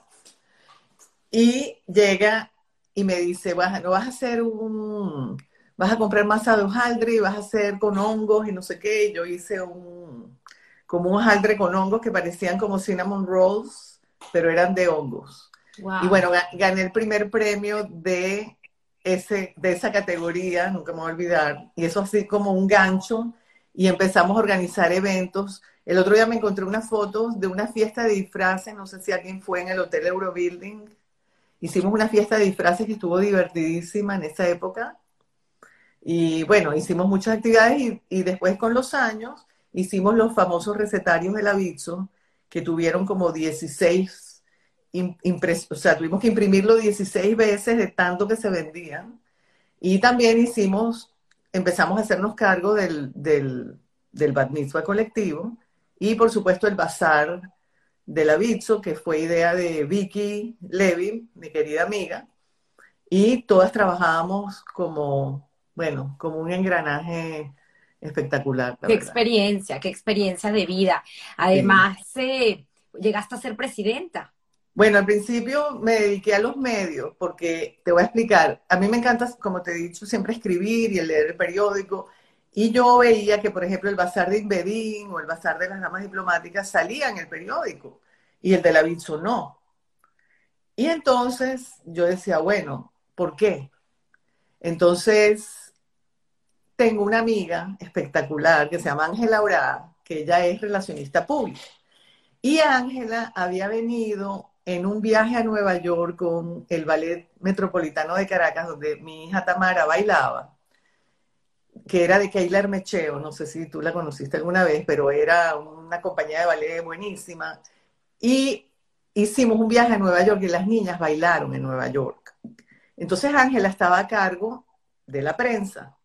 Y llega y me dice, no vas a hacer un, vas a comprar masa de hojaldre y vas a hacer con hongos y no sé qué. Yo hice un, como un hojaldre con hongos que parecían como cinnamon rolls, pero eran de hongos. Y bueno, gané el primer premio de, ese, de esa categoría, nunca me voy a olvidar. Y eso así como un gancho. Y empezamos a organizar eventos. El otro día me encontré unas fotos de una fiesta de disfraces, no sé si alguien fue en el Hotel Eurobuilding. Hicimos una fiesta de disfraces que estuvo divertidísima en esa época y bueno, hicimos muchas actividades y, después con los años hicimos los famosos recetarios del Aviso, que tuvieron como 16 o sea, tuvimos que imprimirlo 16 veces de tanto que se vendían. Y también hicimos, empezamos a hacernos cargo del, del, del colectivo y por supuesto el bazar del Aviso, que fue idea de Vicky Levy, mi querida amiga, y todas trabajábamos como bueno, como un engranaje espectacular. Qué experiencia, qué experiencia de vida. Además, eh, llegaste a ser presidenta. Bueno, al principio me dediqué a los medios porque te voy a explicar, a mí me encanta, como te he dicho, siempre escribir y leer el periódico. Y yo veía que, por ejemplo, el Bazar de Inbedín o el Bazar de las Damas Diplomáticas salía en el periódico y el de la Bitso no. Y entonces yo decía, bueno, ¿por qué? Entonces tengo una amiga espectacular que se llama Ángela Aurada, que ella es relacionista pública. Y Ángela había venido en un viaje a Nueva York con el Ballet Metropolitano de Caracas, donde mi hija Tamara bailaba, que era de Keila Mecheo, no sé si tú la conociste alguna vez, pero era una compañía de ballet buenísima. Y hicimos un viaje a Nueva York y las niñas bailaron en Nueva York. Entonces Ángela estaba a cargo de la prensa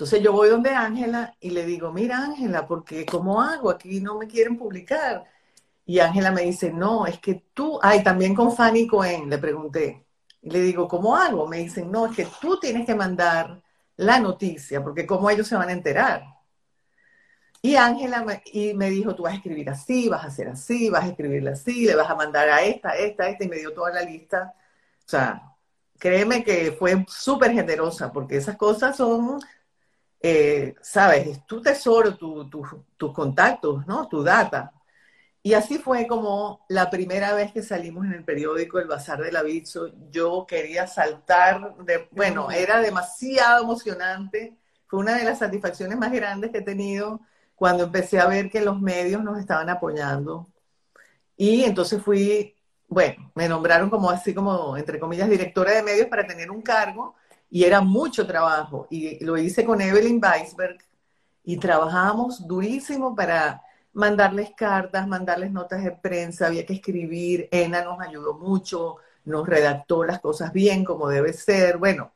entonces yo voy donde Ángela y le digo, mira Ángela, porque ¿cómo hago? Aquí no me quieren publicar. Y Ángela me dice, no, es que tú, ay, también con Fanny Cohen, le pregunté. Y le digo, ¿cómo hago? Me dicen, no, es que tú tienes que mandar la noticia, porque ¿cómo ellos se van a enterar? Y Ángela me, me dijo, tú vas a escribir así, vas a hacer así, vas a escribirle así, le vas a mandar a esta, esta, esta, y me dio toda la lista. O sea, créeme que fue súper generosa, porque esas cosas son eh, sabes, es tu tesoro, tus tu, contactos, ¿no? Tu data. Y así fue como la primera vez que salimos en el periódico El Bazar del Aviso, yo quería saltar, de, bueno, era demasiado emocionante, fue una de las satisfacciones más grandes que he tenido cuando empecé a ver que los medios nos estaban apoyando. Y entonces fui, bueno, me nombraron como así como, entre comillas, directora de medios para tener un cargo y era mucho trabajo. Y lo hice con Evelyn Weisberg y trabajábamos durísimo para mandarles cartas, mandarles notas de prensa, había que escribir, Ena nos ayudó mucho, nos redactó las cosas bien como debe ser. Bueno,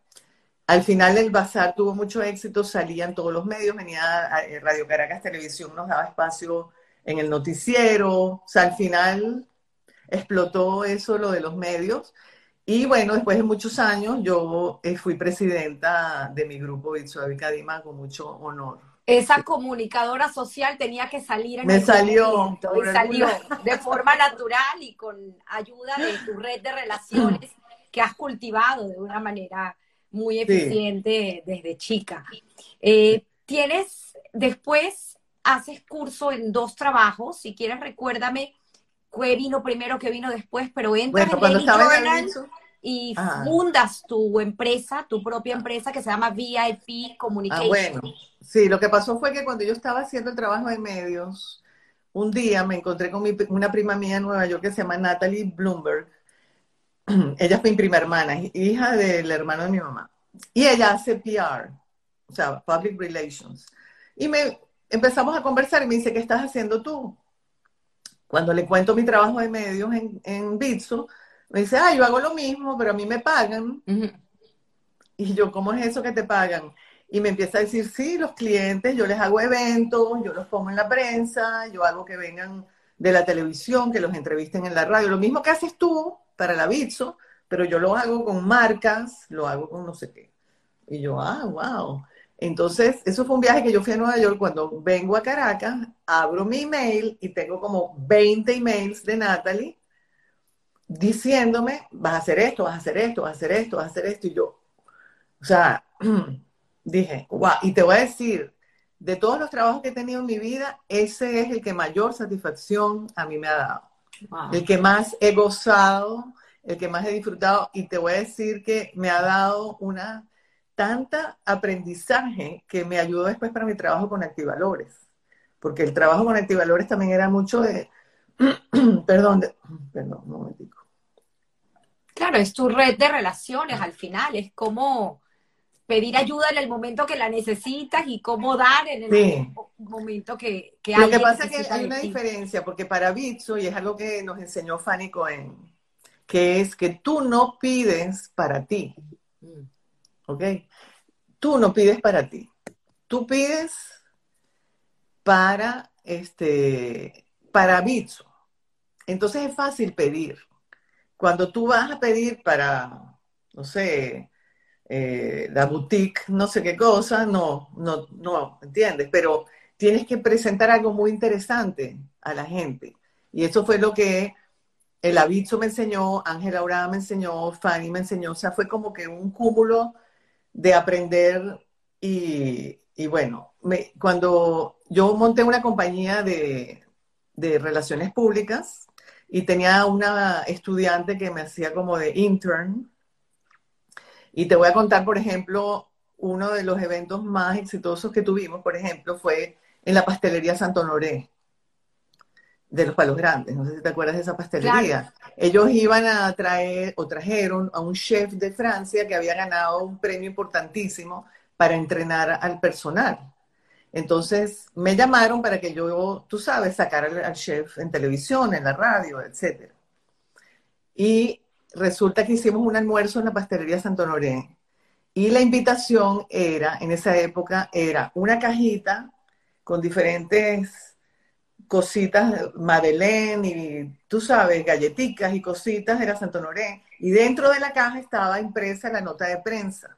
al final el bazar tuvo mucho éxito, salían todos los medios, venía eh, Radio Caracas Televisión, nos daba espacio en el noticiero, o sea, al final explotó eso lo de los medios. Y bueno, después de muchos años yo eh, fui presidenta de mi grupo Bitsuavi Cadima con mucho honor esa comunicadora social tenía que salir en Me salió. Y salió de forma natural y con ayuda de tu red de relaciones que has cultivado de una manera muy eficiente desde chica. Eh, tienes, después haces curso en dos trabajos, si quieres recuérdame qué vino primero, qué vino después, pero entras en cuando estaba y fundas tu empresa, tu propia empresa que se llama VIP Communication. Ah, bueno, sí, lo que pasó fue que cuando yo estaba haciendo el trabajo de medios, un día me encontré con una prima mía en Nueva York que se llama Natalie Bloomberg. ella fue mi prima hermana, hija del hermano de mi mamá. Y ella hace PR, o sea, Public Relations. Y me empezamos a conversar y me dice, ¿qué estás haciendo tú? Cuando le cuento mi trabajo de medios en, en me dice, ah, yo hago lo mismo, pero a mí me pagan. Y yo, ¿cómo es eso que te pagan? Y me empieza a decir, sí, los clientes, yo les hago eventos, yo los pongo en la prensa, yo hago que vengan de la televisión, que los entrevisten en la radio. Lo mismo que haces tú para la Bitso, pero yo lo hago con marcas, lo hago con no sé qué. Y yo, ah, wow. Entonces, eso fue un viaje que yo fui a Nueva York. Cuando vengo a Caracas, abro mi email y tengo como 20 emails de Natalie diciéndome, vas a hacer esto, vas a hacer esto, vas a hacer esto, vas a hacer esto. Y yo, o sea, dije, wow, y te voy a decir, de todos los trabajos que he tenido en mi vida, ese es el que mayor satisfacción a mí me ha dado. El que más he gozado, el que más he disfrutado, y te voy a decir que me ha dado una tanta aprendizaje que me ayudó después para mi trabajo con Activalores. Porque el trabajo con Activalores también era mucho de, perdón, perdón, un momentico. Claro, es tu red de relaciones al final, es como pedir ayuda en el momento que la necesitas y cómo dar en el momento que, que Lo que pasa es que hay una diferencia, porque para Bitso, y es algo que nos enseñó Fanny Cohen, que es que tú no pides para ti. ¿Ok? Tú no pides para ti. Tú pides para este para Bitso. Entonces es fácil pedir. Cuando tú vas a pedir para, no sé, eh, la boutique, no sé qué cosa, no, no, no, ¿entiendes? Pero tienes que presentar algo muy interesante a la gente. Y eso fue lo que el Aviso me enseñó, Ángela Aurora me enseñó, Fanny me enseñó, o sea, fue como que un cúmulo de aprender y, bueno, me, cuando yo monté una compañía de, de relaciones públicas y tenía una estudiante que me hacía como de intern. Y te voy a contar, por ejemplo, uno de los eventos más exitosos que tuvimos, por ejemplo, fue en la pastelería Santo Honoré de los Palos Grandes. No sé si te acuerdas de esa pastelería. Ellos iban a traer o trajeron a un chef de Francia que había ganado un premio importantísimo para entrenar al personal. Entonces me llamaron para que yo, tú sabes, sacara al, chef en televisión, en la radio, etc. Y resulta que hicimos un almuerzo en la pastelería Santo Honoré. Y la invitación era, en esa época, era una cajita con diferentes cositas, Madeleine y tú sabes, galletitas y cositas, era Santo Honoré. Y dentro de la caja estaba impresa la nota de prensa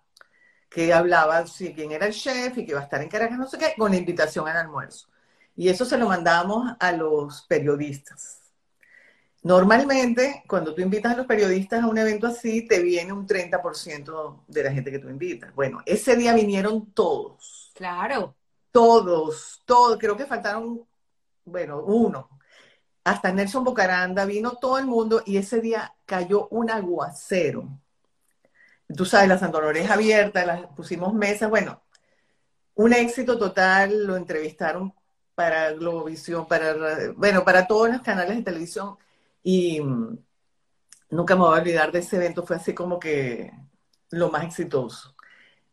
que hablaba si quién era el chef y que iba a estar en Caracas, no sé qué, con la invitación al almuerzo. Y eso se lo mandamos a los periodistas. Normalmente, cuando tú invitas a los periodistas a un evento así, te viene un 30% de la gente que tú invitas. Bueno, ese día vinieron todos. Claro. Todos, todos. Creo que faltaron, bueno, uno. hasta Nelson Bocaranda, vino todo el mundo y ese día cayó un aguacero. Tú sabes, la Santa es abierta, las pusimos mesas, bueno, un éxito total, lo entrevistaron para Globovisión, para, bueno, para todos los canales de televisión y nunca me voy a olvidar de ese evento, fue así como que lo más exitoso.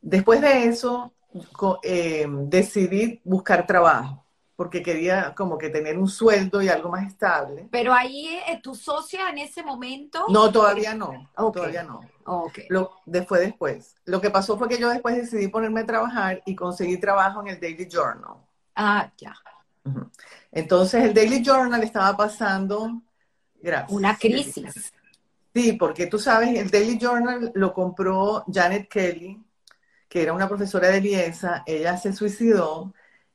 Después de eso, eh, decidí buscar trabajo porque quería como que tener un sueldo y algo más estable. Pero ahí, eh, ¿tu socia en ese momento? No, todavía no, todavía no. Okay. Lo, después, después. Lo que pasó fue que yo después decidí ponerme a trabajar y conseguí trabajo en el Daily Journal. Ah, ya. Entonces el Daily Journal estaba pasando, gracias. Una crisis. Sí, porque tú sabes, el Daily Journal lo compró Janet Kelly, que era una profesora de Liesa, ella se suicidó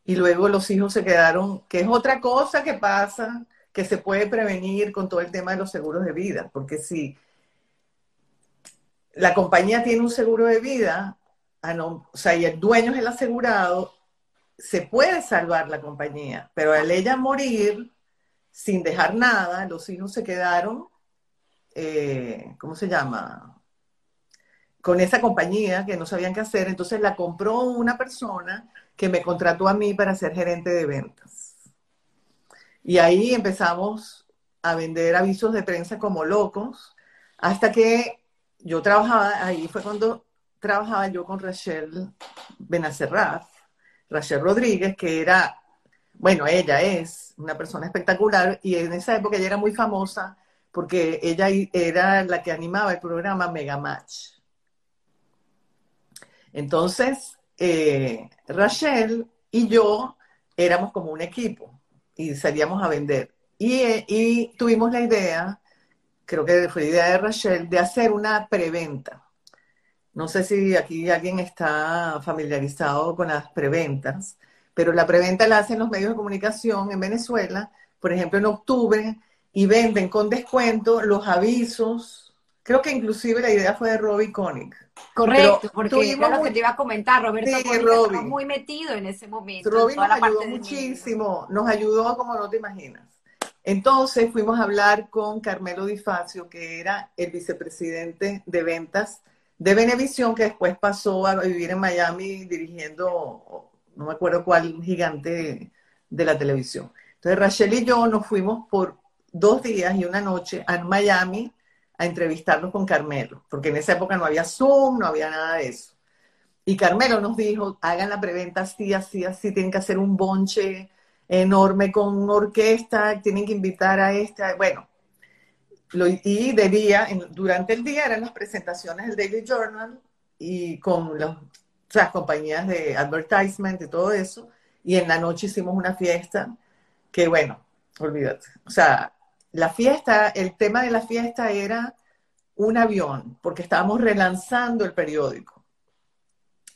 y luego los hijos se quedaron, que es otra cosa que pasa, que se puede prevenir con todo el tema de los seguros de vida, porque si la compañía tiene un seguro de vida, o sea, y el dueño es el asegurado, se puede salvar la compañía, pero al ella morir sin dejar nada, los hijos se quedaron, eh, ¿cómo se llama? Con esa compañía que no sabían qué hacer, entonces la compró una persona que me contrató a mí para ser gerente de ventas. Y ahí empezamos a vender avisos de prensa como locos, hasta que yo trabajaba, ahí fue cuando trabajaba yo con Rachel Benacerraz, Rachel Rodríguez, que era, bueno, ella es una persona espectacular y en esa época ella era muy famosa porque ella era la que animaba el programa Mega Match. Entonces, eh, Rachel y yo éramos como un equipo y salíamos a vender. Y, y, tuvimos la idea, creo que fue idea de Rachel, de hacer una preventa. No sé si aquí alguien está familiarizado con las preventas, pero la preventa la hacen los medios de comunicación en Venezuela, por ejemplo, en octubre, y venden con descuento los avisos. Creo que inclusive la idea fue de Robbie Koenig Correcto, porque era lo que te iba a comentar, Roberto, sí, muy metido en ese momento. Robin nos ayudó muchísimo, nos ayudó como no te imaginas. Entonces fuimos a hablar con Carmelo Di Facio, que era el vicepresidente de ventas de Venevisión, que después pasó a vivir en Miami dirigiendo, no me acuerdo cuál gigante de la televisión. Entonces Rachel y yo nos fuimos por dos días y una noche a Miami a entrevistarnos con Carmelo, porque en esa época no había Zoom, no había nada de eso. Y Carmelo nos dijo, hagan la preventa así, así, así, tienen que hacer un bonche enorme con orquesta, tienen que invitar a esta, bueno, lo, y de día, durante el día eran las presentaciones del Daily Journal y con las compañías de advertisement y todo eso, y en la noche hicimos una fiesta que, bueno, olvídate, o sea, la fiesta, el tema de la fiesta era un avión, porque estábamos relanzando el periódico.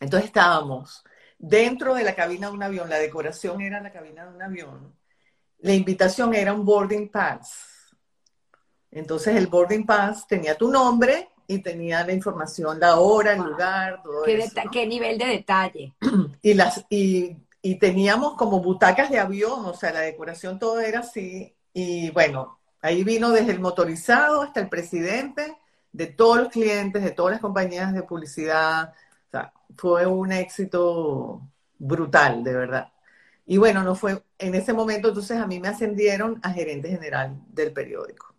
Entonces estábamos dentro de la cabina de un avión, la decoración era la cabina de un avión, la invitación era un boarding pass. Entonces el boarding pass tenía tu nombre y tenía la información, la hora, el lugar, todo ¿Qué eso. ¿Qué nivel de detalle? Y, las, y, y teníamos como butacas de avión, o sea, la decoración todo era así. Y bueno, Ahí vino desde el motorizado hasta el presidente de todos los clientes, de todas las compañías de publicidad. O sea, fue un éxito brutal, de verdad. Y bueno, no fue, en ese momento entonces a mí me ascendieron a gerente general del periódico.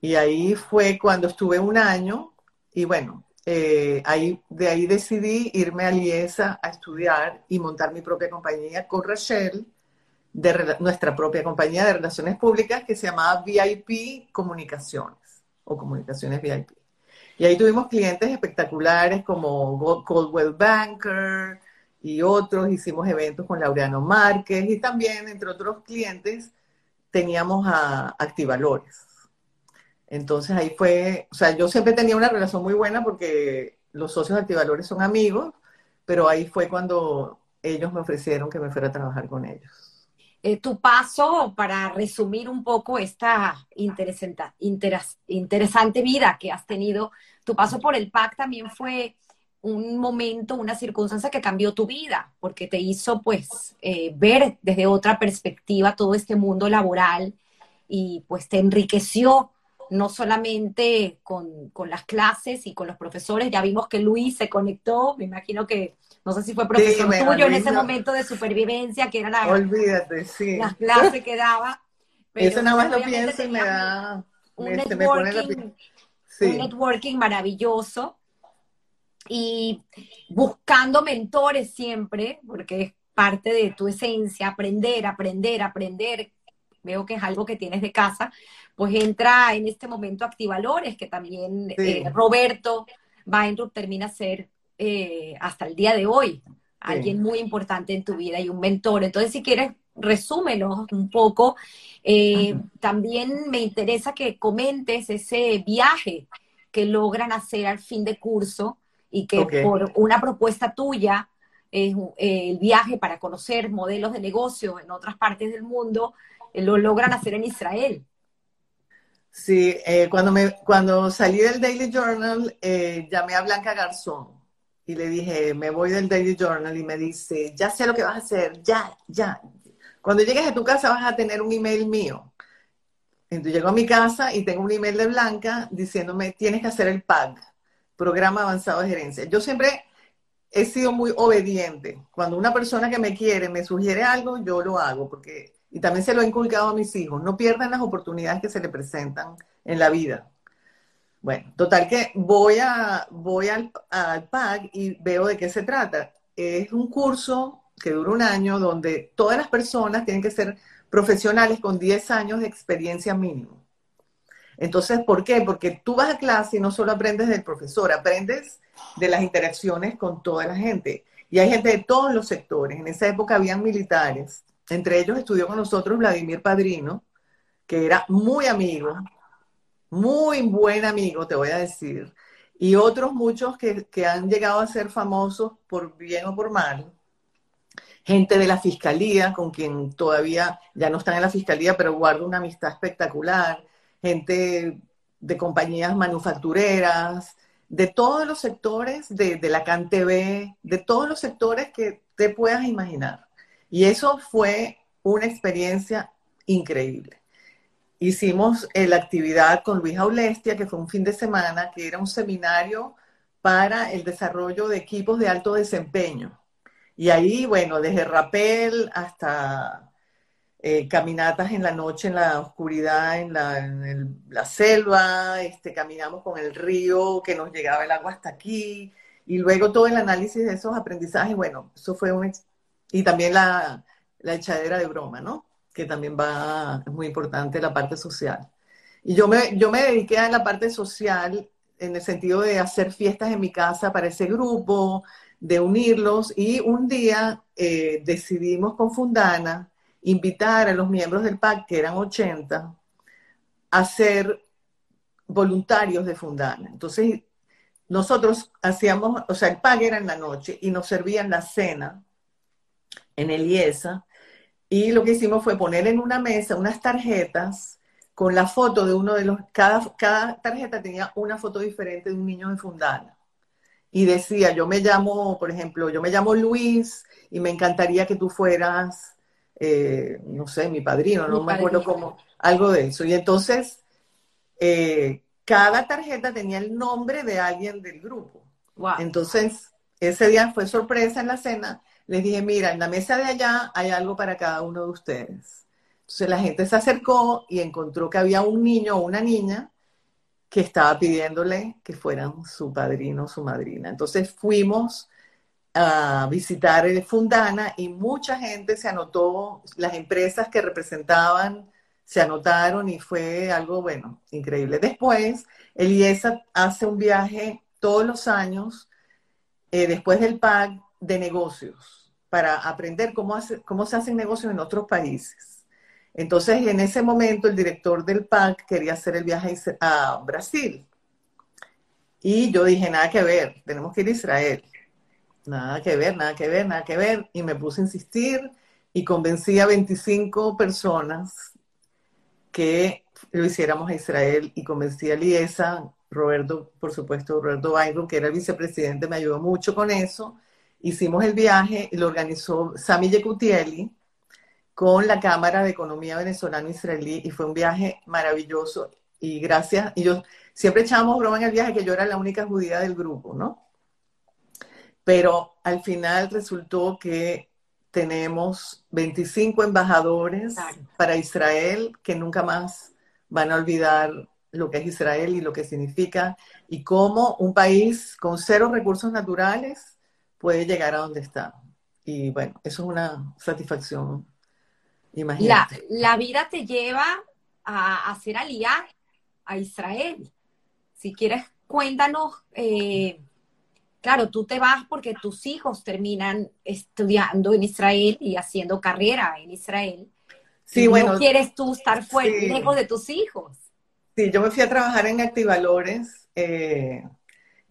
Y ahí fue cuando estuve un año y bueno, eh, ahí, de ahí decidí irme a Liesa a estudiar y montar mi propia compañía con Rachel de nuestra propia compañía de relaciones públicas que se llamaba VIP Comunicaciones o Comunicaciones VIP. Y ahí tuvimos clientes espectaculares como Coldwell Banker y otros. Hicimos eventos con Laureano Márquez y también, entre otros clientes, teníamos a Activalores. Entonces ahí fue, o sea, yo siempre tenía una relación muy buena porque los socios de Activalores son amigos, pero ahí fue cuando ellos me ofrecieron que me fuera a trabajar con ellos. Eh, tu paso, para resumir un poco esta interesante, vida que has tenido, tu paso por el PAC también fue un momento, una circunstancia que cambió tu vida, porque te hizo pues eh, ver desde otra perspectiva todo este mundo laboral y pues te enriqueció no solamente con, las clases y con los profesores, ya vimos que Luis se conectó, me imagino que, no sé si fue profesor tuyo en ese momento de supervivencia, que era la, Olvídate, sí. las clases que daba. Eso nada más lo pienso y me da... Un, networking, un networking maravilloso y buscando mentores siempre, porque es parte de tu esencia, aprender, aprender, aprender. Veo que es algo que tienes de casa. Pues entra en este momento Activalores, que también eh, Roberto Weinrup termina ser eh, hasta el día de hoy alguien muy importante en tu vida y un mentor. Entonces, si quieres, resúmelo un poco. Eh, también me interesa que comentes ese viaje que logran hacer al fin de curso y que por una propuesta tuya, eh, el viaje para conocer modelos de negocio en otras partes del mundo, eh, lo logran hacer en Israel. Sí, eh, cuando, me, cuando salí del Daily Journal, llamé a Blanca Garzón y le dije, me voy del Daily Journal y me dice, ya sé lo que vas a hacer, ya, ya. Cuando llegues a tu casa vas a tener un email mío. Entonces llego a mi casa y tengo un email de Blanca diciéndome, tienes que hacer el PAG programa avanzado de gerencia. Yo siempre he sido muy obediente. Cuando una persona que me quiere me sugiere algo, yo lo hago, porque, y también se lo he inculcado a mis hijos, no pierdan las oportunidades que se le presentan en la vida. Bueno, total que voy, a, voy al, al PAC y veo de qué se trata. Es un curso que dura un año donde todas las personas tienen que ser profesionales con 10 años de experiencia mínimo. Entonces, ¿por qué? Porque tú vas a clase y no solo aprendes del profesor, aprendes de las interacciones con toda la gente. Y hay gente de todos los sectores. En esa época habían militares. Entre ellos estudió con nosotros Vladimir Padrino, que era muy amigo, muy buen amigo, te voy a decir. Y otros muchos que, que han llegado a ser famosos por bien o por mal. Gente de la fiscalía, con quien todavía ya no están en la fiscalía, pero guardo una amistad espectacular gente de compañías manufactureras, de todos los sectores, de, la CanTV, de todos los sectores que te puedas imaginar. Y eso fue una experiencia increíble. Hicimos eh, la actividad con Luis Aulestia, que fue un fin de semana, que era un seminario para el desarrollo de equipos de alto desempeño. Y ahí, bueno, desde rapel hasta eh, caminatas en la noche, en la oscuridad, en la, selva, este, caminamos con el río, que nos llegaba el agua hasta aquí, y luego todo el análisis de esos aprendizajes, bueno, eso fue un... Y también la, la echadera de broma, ¿no? Que también va, es muy importante la parte social. Y yo me, yo me dediqué a la parte social en el sentido de hacer fiestas en mi casa para ese grupo, de unirlos, y un día eh, decidimos con Fundana, invitar a los miembros del PAC, que eran 80, a ser voluntarios de Fundana. Entonces, nosotros hacíamos, o sea, el PAC era en la noche y nos servían la cena en el IESA. Y lo que hicimos fue poner en una mesa unas tarjetas con la foto de uno de los, cada, cada tarjeta tenía una foto diferente de un niño de Fundana. Y decía, yo me llamo, por ejemplo, yo me llamo Luis y me encantaría que tú fueras eh, no sé, mi padrino, no me acuerdo cómo, algo de eso. Y entonces, eh, cada tarjeta tenía el nombre de alguien del grupo. Entonces, ese día fue sorpresa en la cena. Les dije, mira, en la mesa de allá hay algo para cada uno de ustedes. Entonces la gente se acercó y encontró que había un niño o una niña que estaba pidiéndole que fueran su padrino o su madrina. Entonces fuimos a visitar el Fundana y mucha gente se anotó, las empresas que representaban se anotaron y fue algo, bueno, increíble. Después, el IESA hace un viaje todos los años, eh, después del PAC, de negocios, para aprender cómo, se hacen negocios en otros países. Entonces, en ese momento, el director del PAC quería hacer el viaje a Brasil. Y yo dije, nada que ver, tenemos que ir a Israel. Nada que ver, nada que ver, nada que ver. Y me puse a insistir y convencí a 25 personas que lo hiciéramos a Israel y convencí a Liesa, Roberto, por supuesto, Roberto Byron, que era el vicepresidente, me ayudó mucho con eso. Hicimos el viaje y lo organizó Sami Yekutieli, con la Cámara de Economía Venezolano-Israelí y fue un viaje maravilloso. Y gracias, y yo siempre echábamos broma en el viaje que yo era la única judía del grupo, ¿no? Pero al final resultó que tenemos 25 embajadores para Israel que nunca más van a olvidar lo que es Israel y lo que significa y cómo un país con cero recursos naturales puede llegar a donde está. Y bueno, eso es una satisfacción. Imagínate. La, vida te lleva a hacer aliar a Israel. Si quieres, cuéntanos eh, claro, tú te vas porque tus hijos terminan estudiando en Israel y haciendo carrera en Israel. Sí, bueno. No quieres tú estar fuerte, lejos de tus hijos. Sí, yo me fui a trabajar en Activalores. Eh,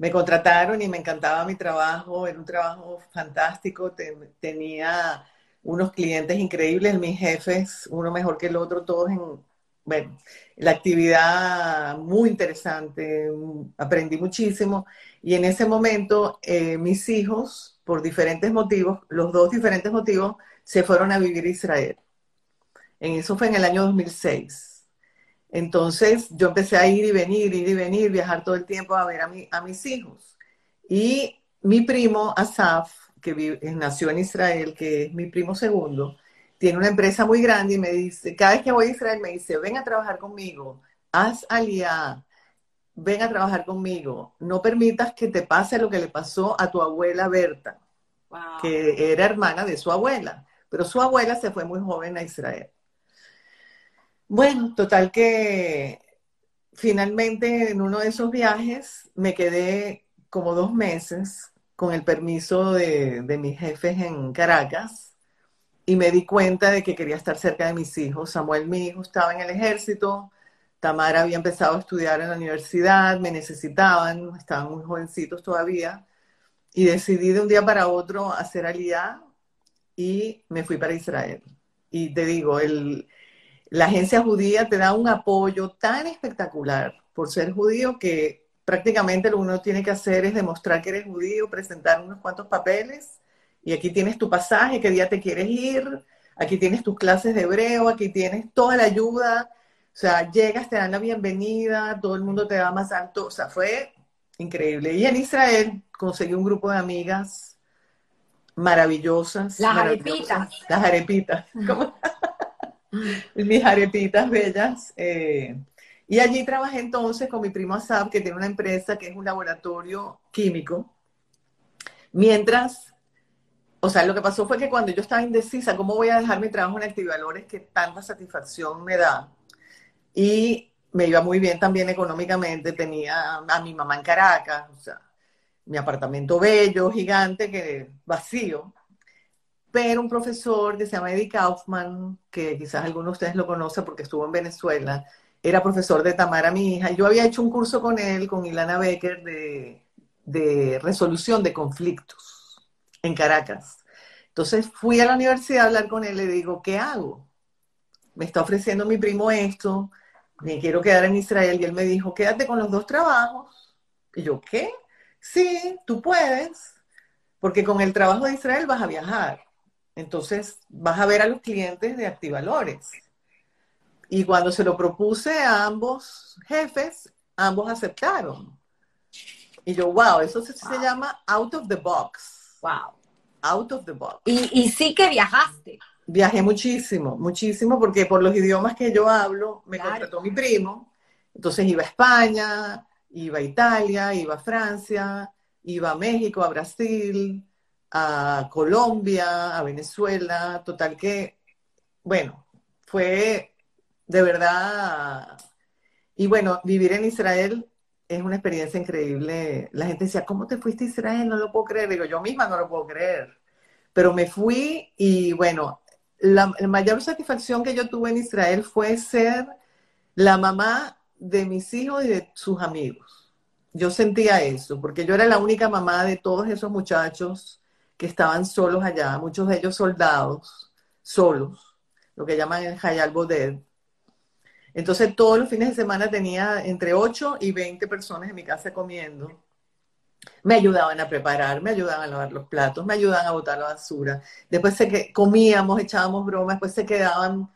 me contrataron y me encantaba mi trabajo. Era un trabajo fantástico. tenía unos clientes increíbles, mis jefes, uno mejor que el otro, todos en, bueno, la actividad muy interesante. Aprendí muchísimo. Y en ese momento, eh, mis hijos, por diferentes motivos, los dos diferentes motivos, se fueron a vivir a Israel. En eso fue en el año 2006. Entonces, yo empecé a ir y venir, ir y venir, viajar todo el tiempo a ver a, a mis hijos. Y mi primo, Asaf, que nació en Israel, que es mi primo segundo, tiene una empresa muy grande y me dice, cada vez que voy a Israel me dice, ven a trabajar conmigo, haz aliá, ven a trabajar conmigo, no permitas que te pase lo que le pasó a tu abuela Berta, que era hermana de su abuela, pero su abuela se fue muy joven a Israel. Bueno, total que finalmente en uno de esos viajes me quedé como dos meses con el permiso de, de mis jefes en Caracas y me di cuenta de que quería estar cerca de mis hijos. Samuel, mi hijo, estaba en el ejército, Tamara había empezado a estudiar en la universidad, me necesitaban, estaban muy jovencitos todavía, y decidí de un día para otro hacer aliá y me fui para Israel. Y te digo, el, la agencia judía te da un apoyo tan espectacular por ser judío que prácticamente lo uno tiene que hacer es demostrar que eres judío, presentar unos cuantos papeles y aquí tienes tu pasaje, qué día te quieres ir, aquí tienes tus clases de hebreo, aquí tienes toda la ayuda o sea, llegas, te dan la bienvenida, todo el mundo te da más alto. O sea, fue increíble. Y en Israel conseguí un grupo de amigas maravillosas. Las arepitas. Las arepitas. Mis arepitas bellas. Eh, y allí trabajé entonces con mi primo Asab, que tiene una empresa que es un laboratorio químico. Mientras, o sea, lo que pasó fue que cuando yo estaba indecisa, ¿cómo voy a dejar mi trabajo en Activalores que tanta satisfacción me da? Y me iba muy bien también económicamente, tenía a mi mamá en Caracas, o sea, mi apartamento bello, gigante, que vacío. Pero un profesor que se llama Eddie Kaufman, que quizás alguno de ustedes lo conoce porque estuvo en Venezuela, era profesor de Tamara, mi hija. Yo había hecho un curso con él, con Ilana Becker, de, de resolución de conflictos en Caracas. Entonces fui a la universidad a hablar con él y le digo, ¿qué hago? Me está ofreciendo mi primo esto, me quiero quedar en Israel. Y él me dijo, quédate con los dos trabajos. Y yo, ¿qué? Sí, tú puedes, porque con el trabajo de Israel vas a viajar. Entonces vas a ver a los clientes de Activalores. Y cuando se lo propuse a ambos jefes, ambos aceptaron. Y yo, wow, eso se, llama out of the box. Wow. Out of the box. Y, y sí que viajaste. Viajé muchísimo, muchísimo, porque por los idiomas que yo hablo, me contrató mi primo. Entonces iba a España, iba a Italia, iba a Francia, iba a México, a Brasil, a Colombia, a Venezuela. Total que, bueno, fue de verdad. Y bueno, vivir en Israel es una experiencia increíble. La gente decía, ¿cómo te fuiste a Israel? No lo puedo creer. Digo, yo misma no lo puedo creer. Pero me fui y bueno, la, mayor satisfacción que yo tuve en Israel fue ser la mamá de mis hijos y de sus amigos. Yo sentía eso, porque yo era la única mamá de todos esos muchachos que estaban solos allá, muchos de ellos soldados, solos, lo que llaman el Hayal Boded. Entonces todos los fines de semana tenía entre 8 y 20 personas en mi casa comiendo. me ayudaban a preparar, me ayudaban a lavar los platos, me ayudaban a botar la basura. Después se que comíamos, echábamos bromas, después se quedaban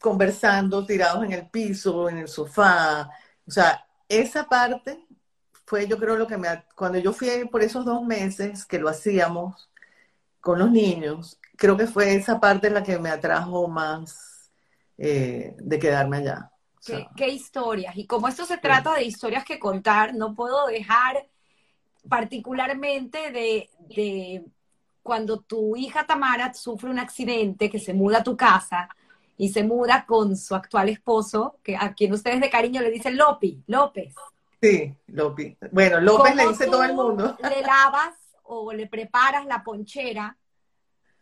conversando, tirados en el piso, en el sofá. O sea, esa parte fue yo creo lo que me... Cuando yo fui por esos dos meses que lo hacíamos con los niños, creo que fue esa parte la que me atrajo más eh, de quedarme allá. ¿Qué, historias? Y como esto se trata de historias que contar, no puedo dejar particularmente de, de cuando tu hija Tamara sufre un accidente, que se muda a tu casa, y se muda con su actual esposo, que a quien ustedes de cariño le dicen Lopi, López. Sí, Lopi. Bueno, López le dice todo el mundo. ¿Le lavas o le preparas la ponchera?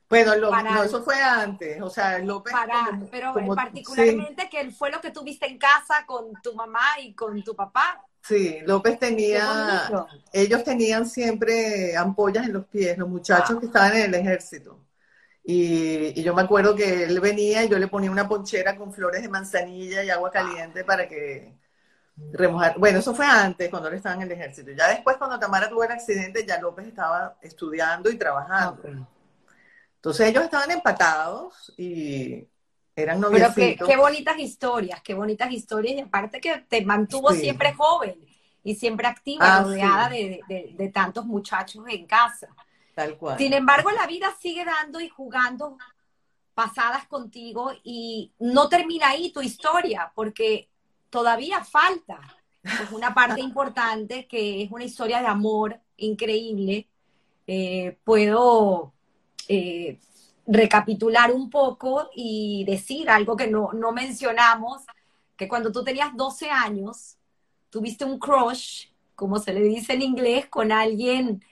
Bueno, no, eso fue antes, o sea, López. pero particularmente que fue lo que tuviste en casa con tu mamá y con tu papá. Sí, López tenía, ellos tenían siempre ampollas en los pies, los muchachos ah. que estaban en el ejército. Y, yo me acuerdo que él venía y yo le ponía una ponchera con flores de manzanilla y agua caliente para que remojar. Bueno, eso fue antes, cuando él estaba en el ejército. Ya después, cuando Tamara tuvo el accidente, ya López estaba estudiando y trabajando. Entonces ellos estaban empatados y eran noviecitos. Pero qué, bonitas historias, qué bonitas historias. Y aparte que te mantuvo siempre joven y siempre activa, ah, rodeada de, de tantos muchachos en casa. Tal cual. Sin embargo, la vida sigue dando y jugando pasadas contigo y no termina ahí tu historia, porque todavía falta una parte importante que es una historia de amor increíble. Eh, puedo eh, recapitular un poco y decir algo que no, no mencionamos, que cuando tú tenías 12 años, tuviste un crush, como se le dice en inglés, con alguien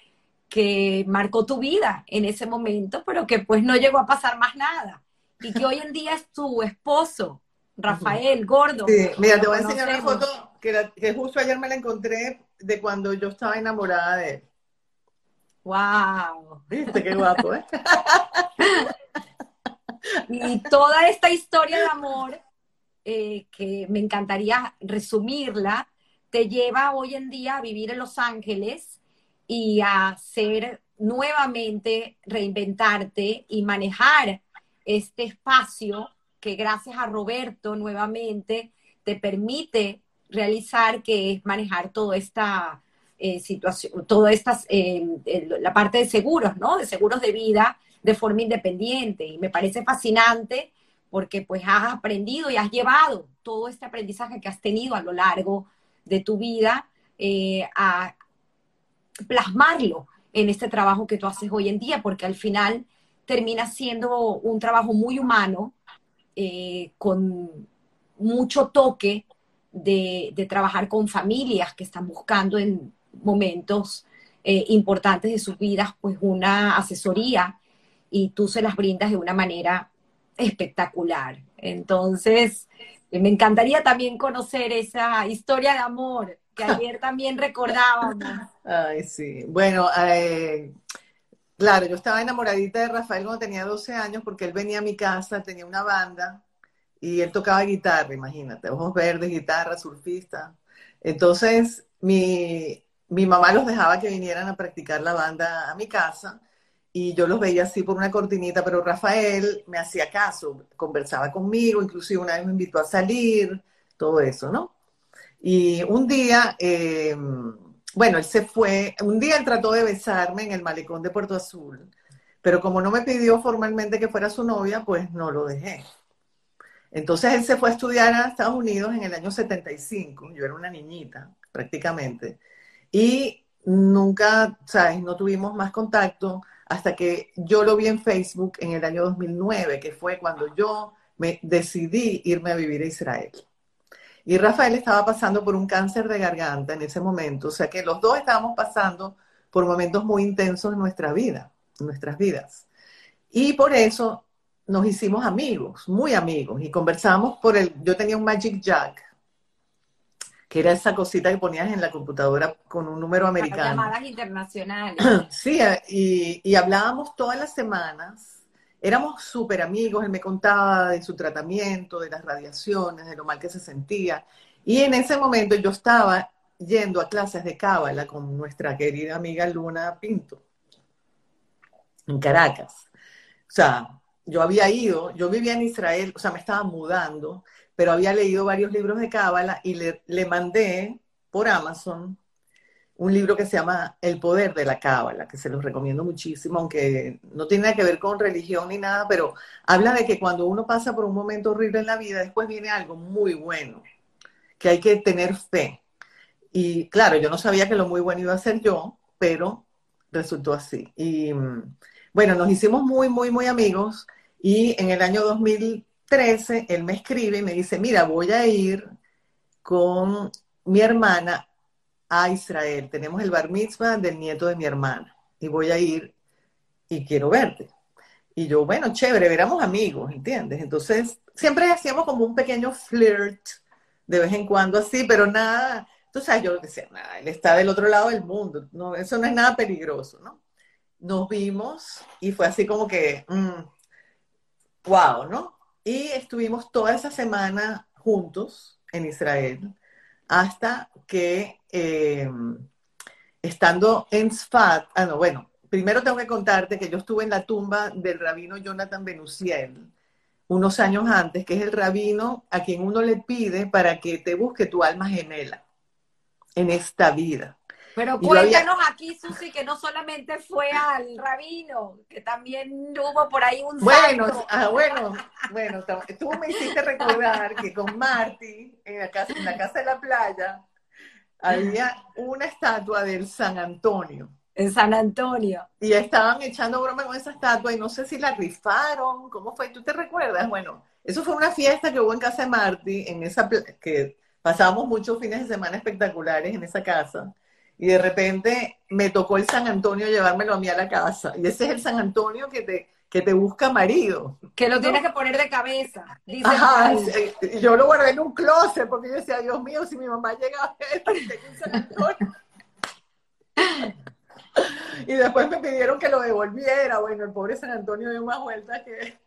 que marcó tu vida en ese momento, pero que pues no llegó a pasar más nada. Y que hoy en día es tu esposo, Rafael Gordo. Sí, mira, te voy a enseñar una foto que, que, justo ayer me la encontré de cuando yo estaba enamorada de él. ¡Wow! ¿Viste qué guapo, eh? y toda esta historia de amor, eh, que me encantaría resumirla, te lleva hoy en día a vivir en Los Ángeles y hacer nuevamente, reinventarte y manejar este espacio que gracias a Roberto nuevamente te permite realizar, que es manejar toda esta eh, situación, toda esta, eh, la parte de seguros, ¿no? De seguros de vida de forma independiente. Y me parece fascinante porque pues has aprendido y has llevado todo este aprendizaje que has tenido a lo largo de tu vida eh, a, plasmarlo en este trabajo que tú haces hoy en día, porque al final termina siendo un trabajo muy humano, eh, con mucho toque de, trabajar con familias que están buscando en momentos eh, importantes de sus vidas, pues una asesoría y tú se las brindas de una manera espectacular. Entonces, me encantaría también conocer esa historia de amor que ayer también recordábamos. Ay, sí. Bueno, eh, claro, yo estaba enamoradita de Rafael cuando tenía 12 años porque él venía a mi casa, tenía una banda y él tocaba guitarra, imagínate, ojos verdes, guitarra, surfista. Entonces, mi, mi mamá los dejaba que vinieran a practicar la banda a mi casa y yo los veía así por una cortinita, pero Rafael me hacía caso, conversaba conmigo, inclusive una vez me invitó a salir, todo eso, ¿no? Y un día, eh, bueno, él se fue, un día él trató de besarme en el malecón de Puerto Azul, pero como no me pidió formalmente que fuera su novia, pues no lo dejé. Entonces él se fue a estudiar a Estados Unidos en el año 75, yo era una niñita prácticamente, y nunca, ¿sabes? No tuvimos más contacto hasta que yo lo vi en Facebook en el año 2009, que fue cuando yo me decidí irme a vivir a Israel. Y Rafael estaba pasando por un cáncer de garganta en ese momento, o sea que los dos estábamos pasando por momentos muy intensos en nuestra vida, en nuestras vidas. Y por eso nos hicimos amigos, muy amigos, y conversamos por el, yo tenía un Magic Jack, que era esa cosita que ponías en la computadora con un número americano. llamadas internacionales. Sí, y, y hablábamos todas las semanas éramos súper amigos, él me contaba de su tratamiento, de las radiaciones, de lo mal que se sentía. Y en ese momento yo estaba yendo a clases de cábala con nuestra querida amiga Luna Pinto, en Caracas. O sea, yo había ido, yo vivía en Israel, o sea, me estaba mudando, pero había leído varios libros de cábala y le, le mandé por Amazon un libro que se llama El poder de la cábala, que se los recomiendo muchísimo, aunque no tiene nada que ver con religión ni nada, pero habla de que cuando uno pasa por un momento horrible en la vida, después viene algo muy bueno, que hay que tener fe. Y claro, yo no sabía que lo muy bueno iba a ser yo, pero resultó así. Y bueno, nos hicimos muy, muy, muy amigos y en el año 2013 él me escribe y me dice, mira, voy a ir con mi hermana a Israel. Tenemos el bar mitzvah del nieto de mi hermana y voy a ir y quiero verte. Y yo, bueno, chévere, éramos amigos, ¿entiendes? Entonces, siempre hacíamos como un pequeño flirt de vez en cuando así, pero nada, tú sabes, yo decía, nada, él está del otro lado del mundo, no, eso no es nada peligroso, ¿no? Nos vimos y fue así como que, wow, mm, ¿no? Y estuvimos toda esa semana juntos en Israel hasta que eh, estando en Sfat, ah, no, bueno, primero tengo que contarte que yo estuve en la tumba del rabino Jonathan Benusiel unos años antes, que es el rabino a quien uno le pide para que te busque tu alma gemela en esta vida. Pero cuéntanos aquí, Susi, que no solamente fue al rabino, que también hubo por ahí un Bueno, ah, bueno, bueno, tú me hiciste recordar que con Marty, en la casa, en la casa de la playa, había una estatua del San Antonio. En San Antonio. Y estaban echando broma con esa estatua y no sé si la rifaron, ¿cómo fue? ¿Tú te recuerdas? Bueno, eso fue una fiesta que hubo en casa de Marty, en esa que pasábamos muchos fines de semana espectaculares en esa casa. Y de repente me tocó el San Antonio llevármelo a mí a la casa. Y ese es el San Antonio que te, que te busca marido. Que lo tienes que poner de cabeza. Dice Ajá, yo lo guardé en un closet porque yo decía, Dios mío, si mi mamá llega a ver un San Antonio. y después me pidieron que lo devolviera. Bueno, el pobre San Antonio dio más vueltas que...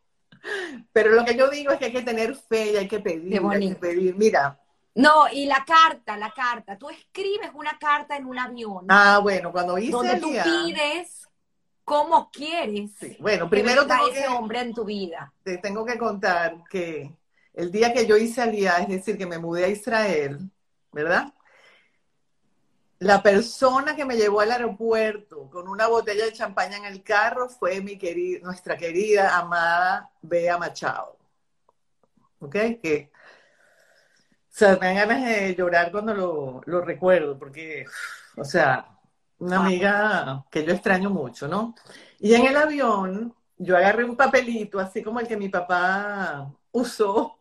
Pero lo que yo digo es que hay que tener fe y hay que pedir, hay que pedir. Mira, no, y la carta, la carta. Tú escribes una carta en un avión. Ah, bueno, cuando hice Donde tú pides cómo quieres. Bueno, primero tengo ese hombre en tu vida. Te tengo que contar que el día que yo hice Alía, es decir, que me mudé a Israel, ¿verdad? La persona que me llevó al aeropuerto con una botella de champaña en el carro fue mi querida, nuestra querida, amada Bea Machado. ¿Ok? Que sea, me dan ganas de llorar cuando lo, recuerdo, porque, o sea, una amiga que yo extraño mucho, ¿no? Y en el avión, yo agarré un papelito, así como el que mi papá usó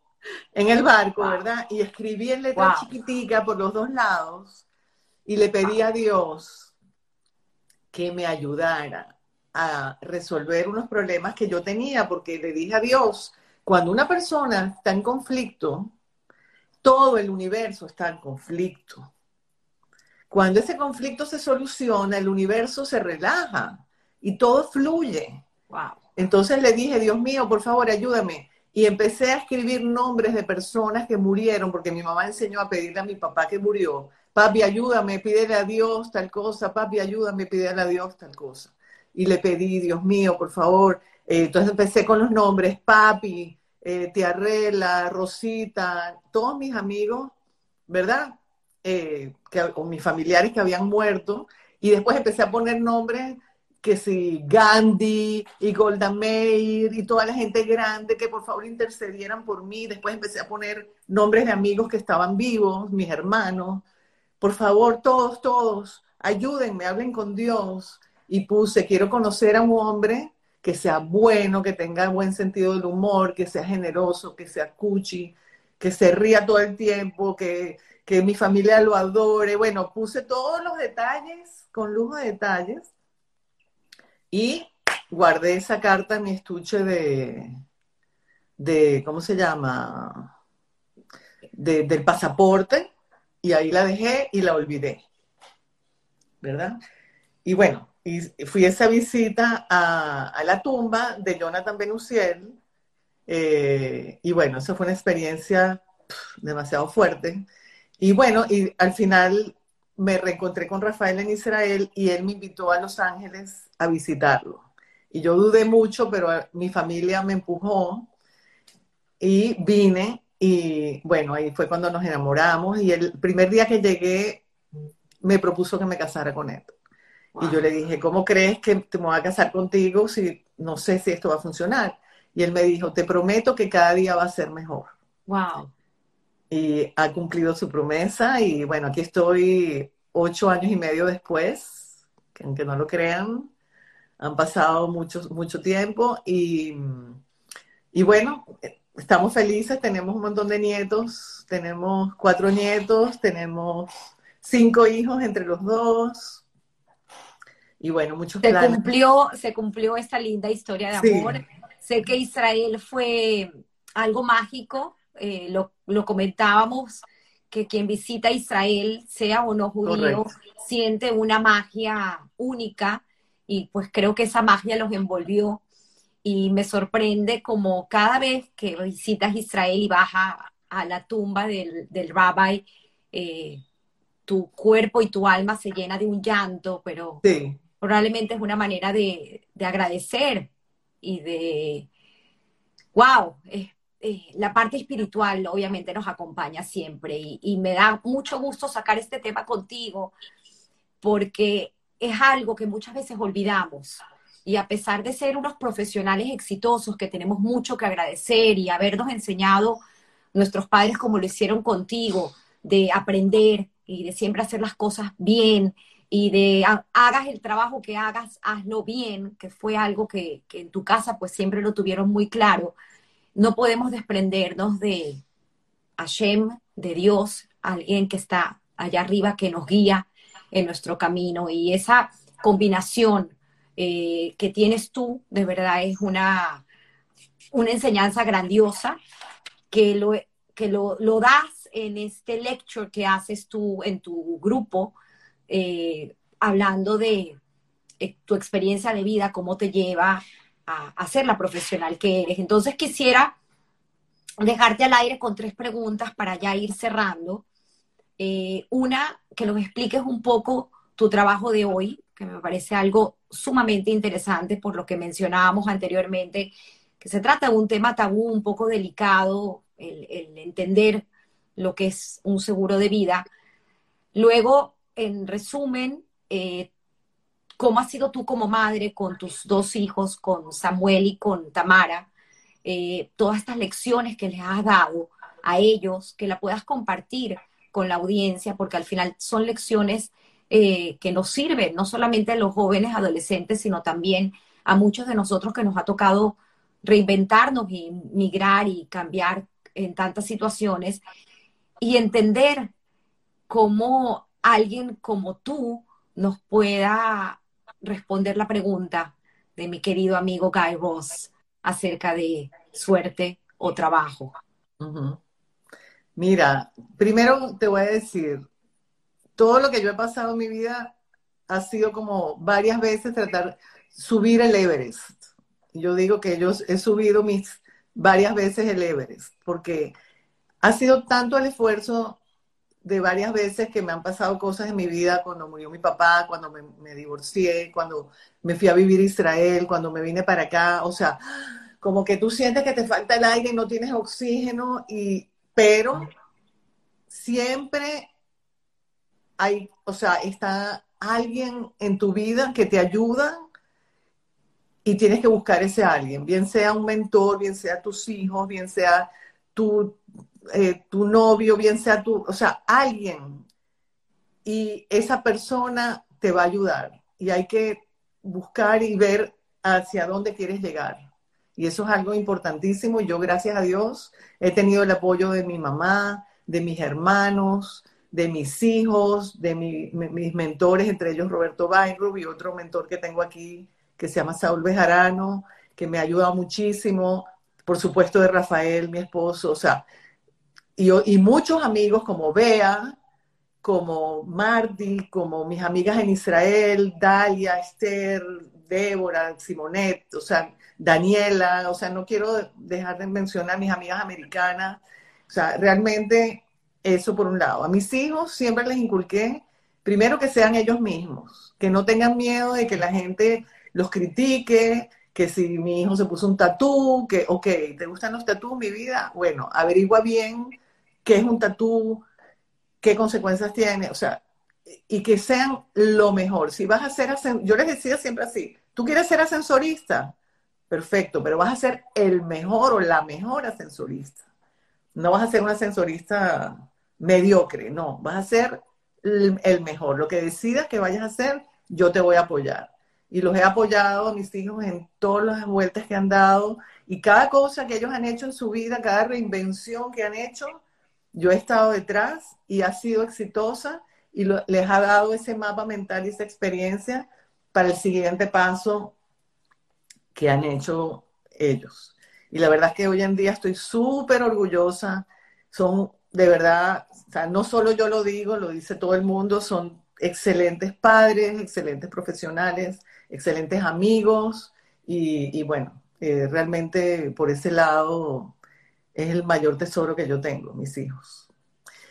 en el barco, ¿verdad? Y escribí en letra chiquitica por los dos lados y le pedí a Dios que me ayudara a resolver unos problemas que yo tenía, porque le dije a Dios, cuando una persona está en conflicto, todo el universo está en conflicto. Cuando ese conflicto se soluciona, el universo se relaja y todo fluye. Entonces le dije, Dios mío, por favor, ayúdame. Y empecé a escribir nombres de personas que murieron, porque mi mamá enseñó a pedirle a mi papá que murió. Papi, ayúdame, pídele a Dios tal cosa. Papi, ayúdame, pídele a Dios tal cosa. Y le pedí, Dios mío, por favor. Eh, entonces empecé con los nombres, papi, eh, Rosita, todos mis amigos, ¿verdad? Eh, que, o mis familiares que habían muerto, y después empecé a poner nombres que si Gandhi y Golda Meir y toda la gente grande que por favor intercedieran por mí. Después empecé a poner nombres de amigos que estaban vivos, mis hermanos. Por favor, todos, todos, ayúdenme, hablen con Dios. Y puse, quiero conocer a un hombre que sea bueno, que tenga buen sentido del humor, que sea generoso, que sea cuchi, que se ría todo el tiempo, que, mi familia lo adore. Bueno, puse todos los detalles, con lujo de detalles, y guardé esa carta en mi estuche de, de ¿cómo se llama? del pasaporte, y ahí la dejé y la olvidé. ¿Verdad? Y bueno, y fui a esa visita a, la tumba de Jonathan Benusiel. Eh, y bueno, eso fue una experiencia demasiado fuerte. Y bueno, y al final me reencontré con Rafael en Israel y él me invitó a Los Ángeles a visitarlo. Y yo dudé mucho, pero mi familia me empujó y vine y bueno, ahí fue cuando nos enamoramos y el primer día que llegué me propuso que me casara con él. Y yo le dije, ¿cómo crees que te me voy a casar contigo si no sé si esto va a funcionar? Y él me dijo, te prometo que cada día va a ser mejor. Wow. Y ha cumplido su promesa y bueno, aquí estoy ocho años y medio después, que aunque no lo crean, han pasado mucho, mucho tiempo y, y bueno, estamos felices, tenemos un montón de nietos, tenemos cuatro nietos, tenemos cinco hijos entre los dos. Y bueno, muchos se Cumplió, se cumplió esta linda historia de amor. Sé que Israel fue algo mágico, eh, lo, lo, comentábamos, que quien visita Israel, sea o no judío, siente una magia única y pues creo que esa magia los envolvió. Y me sorprende como cada vez que visitas Israel y vas a, la tumba del, del rabbi, eh, tu cuerpo y tu alma se llena de un llanto, pero probablemente es una manera de, agradecer y de, wow, la parte espiritual obviamente nos acompaña siempre y, me da mucho gusto sacar este tema contigo porque es algo que muchas veces olvidamos y a pesar de ser unos profesionales exitosos que tenemos mucho que agradecer y habernos enseñado nuestros padres como lo hicieron contigo, de aprender y de siempre hacer las cosas bien y de hagas el trabajo que hagas, hazlo bien, que fue algo que, que en tu casa pues siempre lo tuvieron muy claro, no podemos desprendernos de Hashem, de Dios, alguien que está allá arriba, que nos guía en nuestro camino. Y esa combinación eh, que tienes tú, de verdad es una, una enseñanza grandiosa que, lo, que lo, lo das en este lecture que haces tú en tu grupo, eh, hablando de eh, tu experiencia de vida, cómo te lleva a, a, ser la profesional que eres. Entonces quisiera dejarte al aire con tres preguntas para ya ir cerrando. una, que nos expliques un poco tu trabajo de hoy, que me parece algo sumamente interesante por lo que mencionábamos anteriormente, que se trata de un tema tabú un poco delicado, el, entender lo que es un seguro de vida. Luego, en resumen, eh, ¿cómo has sido tú como madre con tus dos hijos, con Samuel y con Tamara? Eh, todas estas lecciones que les has dado a ellos, que la puedas compartir con la audiencia, porque al final son lecciones eh, que nos sirve no solamente a los jóvenes adolescentes, sino también a muchos de nosotros que nos ha tocado reinventarnos y migrar y cambiar en tantas situaciones y entender cómo alguien como tú nos pueda responder la pregunta de mi querido amigo Guy Ross acerca de suerte o trabajo. Mira, primero te voy a decir, todo lo que yo he pasado en mi vida ha sido como varias veces tratar subir el Everest. Yo digo que yo he subido mis varias veces el Everest, porque ha sido tanto el esfuerzo de varias veces que me han pasado cosas en mi vida, cuando murió mi papá, cuando me, divorcié, cuando me fui a vivir a Israel, cuando me vine para acá, o sea, como que tú sientes que te falta el aire y no tienes oxígeno, y, pero siempre hay, o sea, está alguien en tu vida que te ayuda y tienes que buscar ese alguien, bien sea un mentor, bien sea tus hijos, bien sea tu, eh, tu novio, bien sea tu, o sea, alguien. Y esa persona te va a ayudar y hay que buscar y ver hacia dónde quieres llegar. Y eso es algo importantísimo. Yo, gracias a Dios, he tenido el apoyo de mi mamá, de mis hermanos, de mis hijos, de mis mentores, entre ellos Roberto Weinrub y otro mentor que tengo aquí que se llama Saúl Bejarano, que me ha ayudado muchísimo, por supuesto de Rafael, mi esposo, o sea, y, y muchos amigos como Bea, como Marty, como mis amigas en Israel, Dalia, Esther, Débora, Simonet, o sea, Daniela, o sea, no quiero dejar de mencionar a mis amigas americanas, o sea, realmente eso por un lado. A mis hijos siempre les inculqué primero que sean ellos mismos, que no tengan miedo de que la gente los critique, que si mi hijo se puso un tatú, que, ok, ¿te gustan los tatús, mi vida? Bueno, averigua bien qué es un tatú, qué consecuencias tiene, o sea, y que sean lo mejor. Si vas a ser, yo les decía siempre así, tú quieres ser ascensorista, perfecto, pero vas a ser el mejor o la mejor ascensorista. No vas a ser un ascensorista mediocre, no, vas a ser el mejor. Lo que decidas que vayas a hacer, yo te voy a apoyar y los he apoyado a mis hijos en todas las vueltas que han dado y cada cosa que ellos han hecho en su vida, cada reinvención que han hecho, yo he estado detrás y ha sido exitosa y les ha dado ese mapa mental y esa experiencia para el siguiente paso que han hecho ellos. Y la verdad es que hoy en día estoy súper orgullosa. Son de verdad, no solo yo lo digo, lo dice todo el mundo, son excelentes padres, excelentes profesionales, excelentes amigos y, bueno, eh, realmente por ese lado es el mayor tesoro que yo tengo, mis hijos.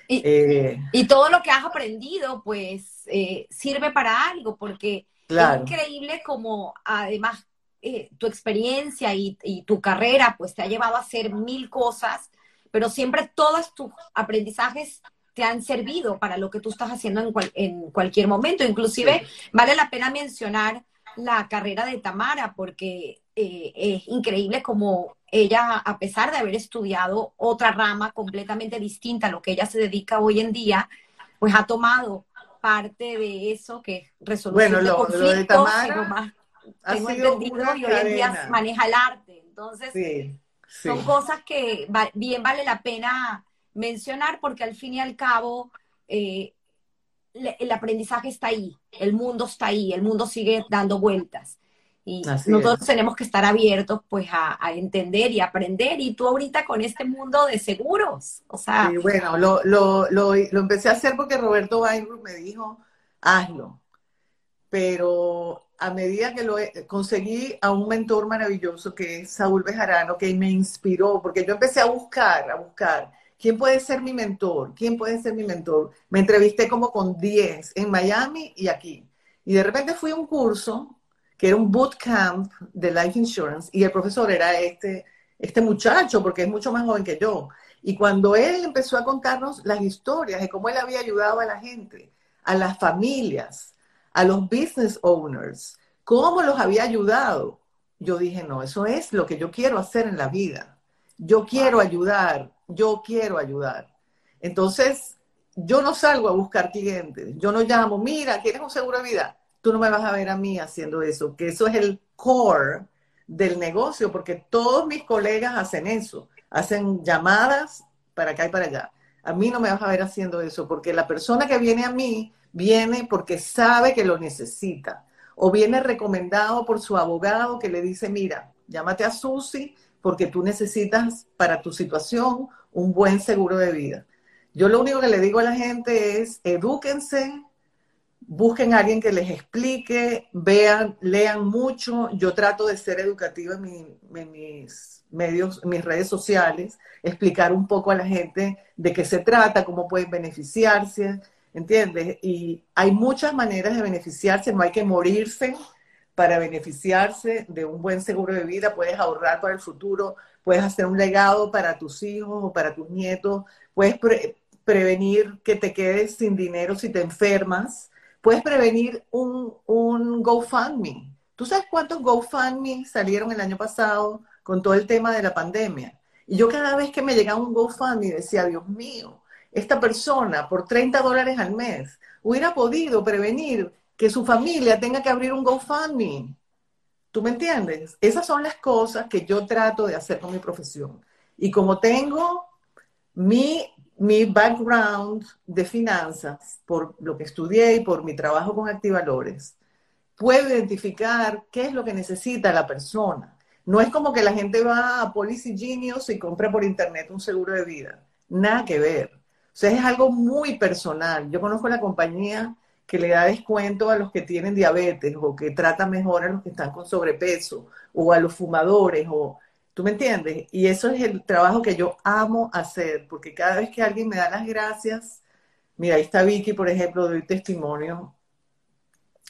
Y, eh, todo lo que has aprendido, pues, eh, sirve para algo, porque es increíble como además tu experiencia y, y, tu carrera, pues, te ha llevado a hacer mil cosas, pero siempre todos tus aprendizajes te han servido para lo que tú estás haciendo en, en cualquier momento. Inclusive vale la pena mencionar la carrera de Tamara porque eh, es increíble como ella, a pesar de haber estudiado otra rama completamente distinta a lo que ella se dedica hoy en día, pues ha tomado parte de eso que es resolución de conflictos, de Tamara tengo entendido, y hoy en día maneja el arte. Entonces, son cosas que bien vale la pena mencionar porque al fin y al cabo eh, el aprendizaje está ahí, el mundo está ahí, el mundo sigue dando vueltas. Y nosotros tenemos que estar abiertos pues a, entender y aprender. Y tú ahorita con este mundo de seguros, o sea... bueno, lo, lo, lo, empecé a hacer porque Roberto Weinberg me dijo, hazlo. Pero a medida que lo conseguí a un mentor maravilloso que es Saúl Bejarano, que me inspiró, porque yo empecé a buscar, a buscar ¿Quién puede ser mi mentor? ¿Quién puede ser mi mentor? Me entrevisté como con 10 en Miami y aquí. Y de repente fui a un curso que era un bootcamp de life insurance y el profesor era este, este muchacho porque es mucho más joven que yo. Y cuando él empezó a contarnos las historias de cómo él había ayudado a la gente, a las familias, a los business owners, cómo los había ayudado, yo dije, no, eso es lo que yo quiero hacer en la vida. Yo quiero ayudar yo quiero ayudar. Entonces, yo no salgo a buscar clientes, yo no llamo, mira, ¿quieres un seguro de vida? Tú no me vas a ver a mí haciendo eso, que eso es el core del negocio, porque todos mis colegas hacen eso, hacen llamadas para acá y para allá. A mí no me vas a ver haciendo eso, porque la persona que viene a mí viene porque sabe que lo necesita, o viene recomendado por su abogado que le dice, mira, llámate a Susi porque tú necesitas para tu situación un buen seguro de vida. Yo lo único que le digo a la gente es, edúquense, busquen a alguien que les explique, vean, lean mucho. Yo trato de ser educativa en, mis medios, en mis redes sociales, explicar un poco a la gente de qué se trata, cómo pueden beneficiarse, ¿entiendes? Y hay muchas maneras de beneficiarse, no hay que morirse para beneficiarse de un buen seguro de vida, puedes ahorrar para el futuro, puedes hacer un legado para tus hijos o para tus nietos, puedes prevenir que te quedes sin dinero si te enfermas, puedes prevenir un, un GoFundMe. ¿Tú sabes cuántos GoFundMe salieron el año pasado con todo el tema de la pandemia? Y yo cada vez que me llegaba un GoFundMe decía, Dios mío, esta persona por 30 dólares al mes hubiera podido prevenir que su familia tenga que abrir un GoFundMe. ¿Tú me entiendes? Esas son las cosas que yo trato de hacer con mi profesión. Y como tengo mi, mi background de finanzas, por lo que estudié y por mi trabajo con activalores, puedo identificar qué es lo que necesita la persona. No es como que la gente va a Policy Genius y compra por internet un seguro de vida. Nada que ver. O sea, es algo muy personal. Yo conozco la compañía que le da descuento a los que tienen diabetes o que trata mejor a los que están con sobrepeso o a los fumadores o ¿tú me entiendes? Y eso es el trabajo que yo amo hacer, porque cada vez que alguien me da las gracias, Mira, ahí está Vicky, por ejemplo, doy testimonio.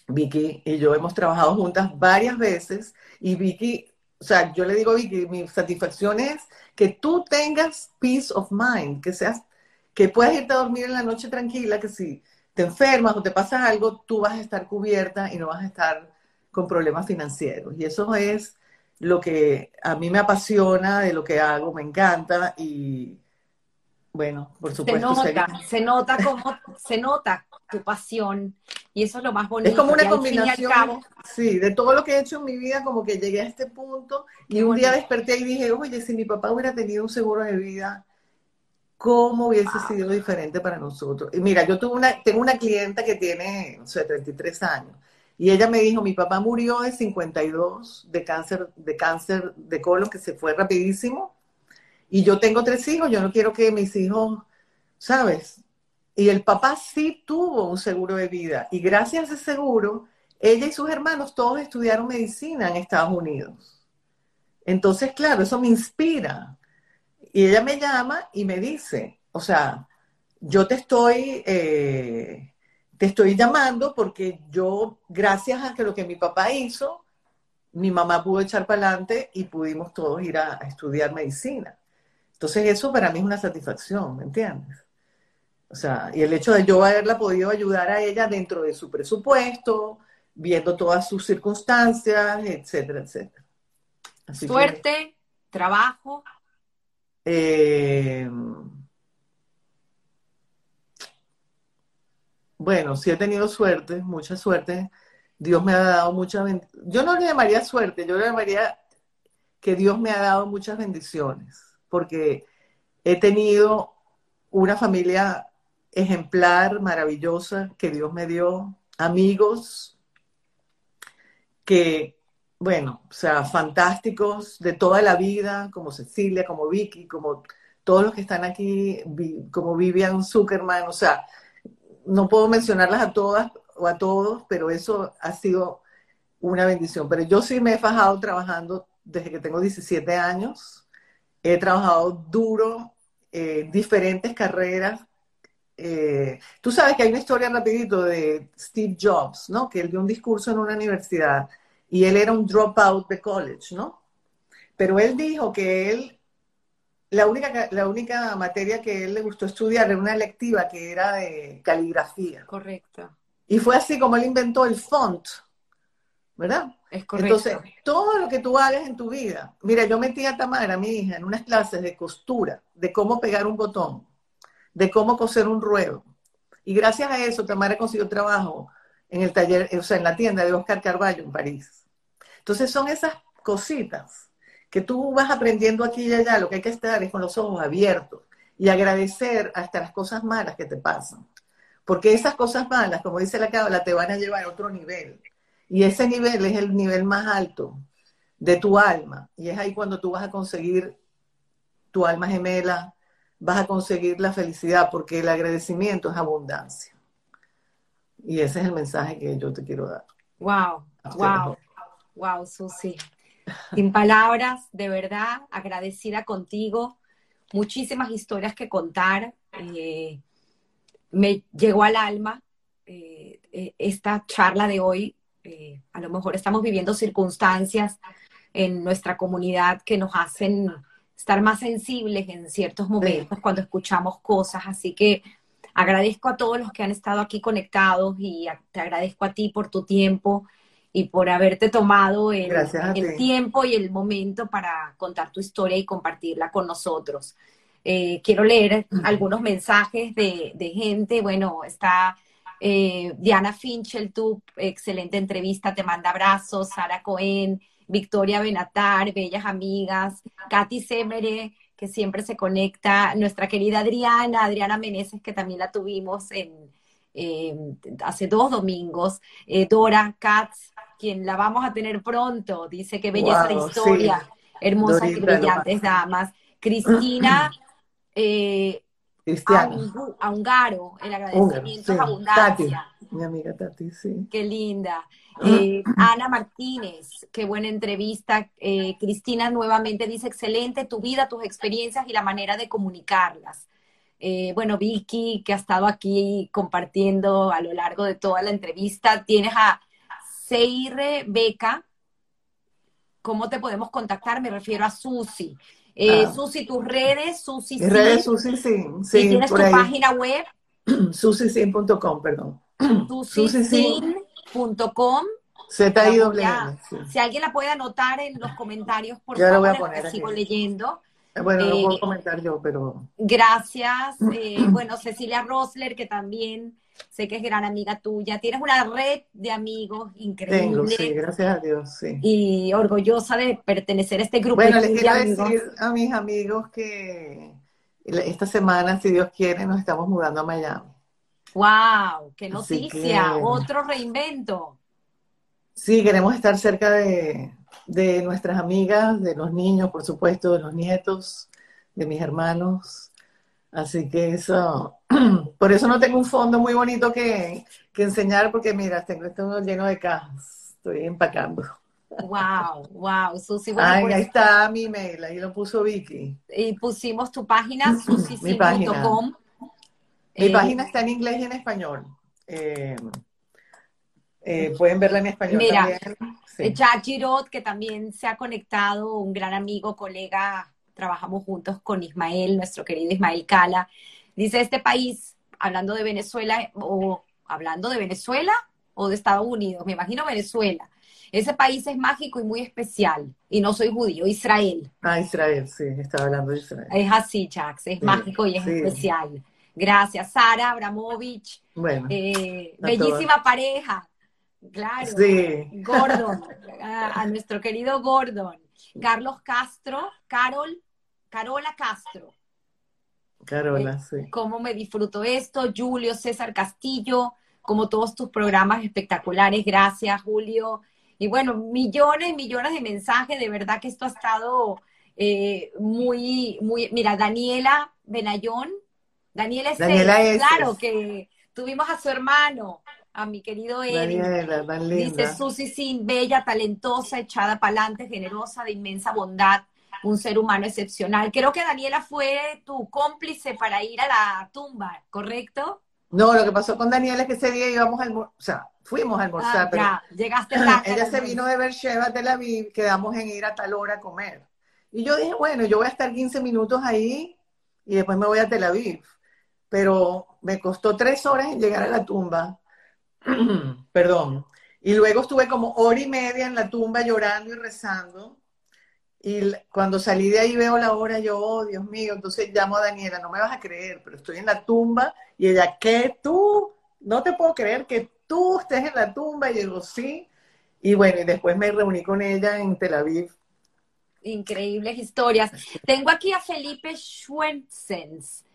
Vicky y yo hemos trabajado juntas varias veces y Vicky, o sea, yo le digo Vicky, mi satisfacción es que tú tengas peace of mind, que seas, que puedas irte a dormir en la noche tranquila, que si te enfermas o te pasa algo, tú vas a estar cubierta y no vas a estar con problemas financieros. Y eso es lo que a mí me apasiona de lo que hago, me encanta y bueno, por supuesto. Se nota, se nota como, se nota tu pasión y eso es lo más bonito. Es como una combinación, sí, de todo lo que he hecho en mi vida, como que llegué a este punto y un día desperté y dije, oye, si mi papá hubiera tenido un seguro de vida, ¿cómo hubiese sido diferente para nosotros? Y mira, yo tuve una, tengo una clienta que tiene, no sé, 33 años y ella me dijo, mi papá murió de 52 de cáncer, de cáncer de colon que se fue rapidísimo y yo tengo tres hijos, yo no quiero que mis hijos, ¿sabes? Y el papá sí tuvo un seguro de vida. Y gracias a ese seguro, ella y sus hermanos todos estudiaron medicina en Estados Unidos. Entonces, claro, eso me inspira. Y ella me llama y me dice, o sea, yo te estoy, eh, te estoy llamando porque yo, gracias a que lo que mi papá hizo, mi mamá pudo echar para adelante y pudimos todos ir a estudiar medicina. Entonces eso para mí es una satisfacción, ¿me entiendes? O sea, y el hecho de yo haberla podido ayudar a ella dentro de su presupuesto, viendo todas sus circunstancias, etcétera, etcétera. Suerte, trabajo. Eh, bueno, sí he tenido suerte, mucha suerte. Dios me ha dado mucha Yo no le llamaría suerte, yo le llamaría que Dios me ha dado muchas bendiciones porque he tenido una familia ejemplar, maravillosa, que Dios me dio, amigos que, bueno, o sea, fantásticos de toda la vida, como Cecilia, como Vicky, como todos los que están aquí, como Vivian Zuckerman, o sea, no puedo mencionarlas a todas o a todos, pero eso ha sido una bendición. Pero yo sí me he fajado trabajando desde que tengo 17 años He trabajado duro, eh, diferentes carreras. Eh, tú sabes que hay una historia rapidito de Steve Jobs, ¿no? Que él dio un discurso en una universidad y él era un dropout de college, ¿no? Pero él dijo que él, la única, la única materia que él le gustó estudiar era una electiva que era de caligrafía. Correcto. Y fue así como él inventó el font, ¿verdad? Es correcto. Entonces, todo lo que tú hagas en tu vida, mira, yo metí a Tamara, mi hija, en unas clases de costura, de cómo pegar un botón, de cómo coser un ruedo. Y gracias a eso, Tamara consiguió trabajo en el taller, o sea, en la tienda de Oscar Carballo en París. Entonces, son esas cositas que tú vas aprendiendo aquí y allá. Lo que hay que estar es con los ojos abiertos y agradecer hasta las cosas malas que te pasan. Porque esas cosas malas, como dice la cábala, te van a llevar a otro nivel y ese nivel es el nivel más alto de tu alma. Y es ahí cuando tú vas a conseguir tu alma gemela, vas a conseguir la felicidad, porque el agradecimiento es abundancia. Y ese es el mensaje que yo te quiero dar. Wow, wow, wow, Susi. Sin palabras, de verdad, agradecida contigo. Muchísimas historias que contar. Eh, me llegó al alma eh, eh, esta charla de hoy a lo mejor estamos viviendo circunstancias en nuestra comunidad que nos hacen estar más sensibles en ciertos momentos cuando escuchamos cosas. Así que agradezco a todos los que han estado aquí conectados y te agradezco a ti por tu tiempo y por haberte tomado el, tiempo y el momento para contar tu historia y compartirla con nosotros. Eh, quiero leer algunos mensajes de, de gente. Bueno, está eh, Diana Finchel, tu excelente entrevista, te manda abrazos. Sara Cohen, Victoria Benatar, bellas amigas. Katy Semere, que siempre se conecta. Nuestra querida Adriana, Adriana Meneses, que también la tuvimos en, hace dos domingos. Eh, Dora Katz, quien la vamos a tear pronto. Dice que belleza de historia. Hermosas y brillantes damas. Cristina. Eh, a, Ungaro, el agradecimiento es abundancia. mi amiga Tati, sí. Qué linda. Eh, Ana Martínez, qué buena entrevista. Eh, Cristina nuevamente dice, excelente tu vida, tus experiencias y la manera de comunicarlas. Eh, bueno, Vicky, que ha estado aquí compartiendo a lo largo de toda la entrevista. Tienes a Seire Beca. ¿Cómo te podemos contactar? Me refiero a Susi. Eh, ah. Susi, tus redes, Susi. Mis redes, Susi, sí. sí y tienes tu página web. Susisin.com, perdón. Susisin.com. Z I Si alguien la puede anotar en los comentarios, por favor, sigo leyendo. Bueno, no puedo eh, comentar yo, pero... Gracias. Eh, bueno, Cecilia Rosler, que también sé que es gran amiga tuya. Tienes una red de amigos increíble. Tengo, sí, gracias a Dios, sí. Y orgullosa de pertenecer a este grupo. Bueno, les quiero decir a mis amigos que esta semana, si Dios quiere, nos estamos mudando a Miami. ¡Wow! ¡Qué noticia! Otro reinvento. Sí, queremos estar cerca de, de nuestras amigas, de los niños, por supuesto, de los nietos, de mis hermanos. Así que eso, por eso no tengo un fondo muy bonito que, enseñar, porque mira, tengo esto lleno de cajas, estoy empacando. Wow, wow, Susi. Ay, pues ahí está mi email, ahí lo puso Vicky. Y pusimos tu página, susi.com. Mi eh, página está en inglés y en español. Eh, eh, pueden verla en español Mira, también. Jack Girot, que también se ha conectado, un gran amigo, colega, trabajamos juntos con Ismael, nuestro querido Ismael Cala. Dice, este país, hablando de Venezuela, o hablando de Venezuela o de Estados Unidos, me imagino Venezuela. Ese país es mágico y muy especial. Y no soy judío, Israel. Ah, Israel, sí, estaba hablando de Israel. Es así, Jax, es mágico y es especial. Gracias, Sara Abramovich. Bueno. Eh, bellísima pareja. Claro. Sí. Gordon, a, nuestro querido Gordon. Carlos Castro, Carol, Carola Castro. Carola, eh, sí. Cómo me disfruto esto. Julio César Castillo, como todos tus programas espectaculares. Gracias, Julio. Y bueno, millones, millones de mensajes. De verdad que esto ha estado eh, muy, muy. Mira, Daniela Benayón. Daniela es, claro que tuvimos a su hermano a mi querido Eric. Dice Susi Sin, bella, talentosa, echada para adelante, generosa, de inmensa bondad, un ser humano excepcional. Creo que Daniela fue tu cómplice para ir a la tumba, ¿correcto? No, lo que pasó con Daniela es que ese día íbamos a almorzar, o sea, fuimos a almorzar, ah, pero ya, llegaste tarde. ella se vino de Beersheba, Tel Aviv, quedamos en ir a tal hora a comer. Y yo dije, bueno, yo voy a estar 15 minutos ahí y después me voy a Tel Aviv. Pero me costó tres horas en llegar a la tumba Perdón. Y luego estuve como hora y media en la tumba llorando y rezando. Y cuando salí de ahí veo la hora, yo, oh, Dios mío, entonces llamo a Daniela, no me vas a creer, pero estoy en la tumba. Y ella, ¿qué tú? No te puedo creer que tú estés en la tumba. Y yo, sí. Y bueno, y después me reuní con ella en Tel Aviv. Increíbles historias. Tengo aquí a Felipe Schwentzens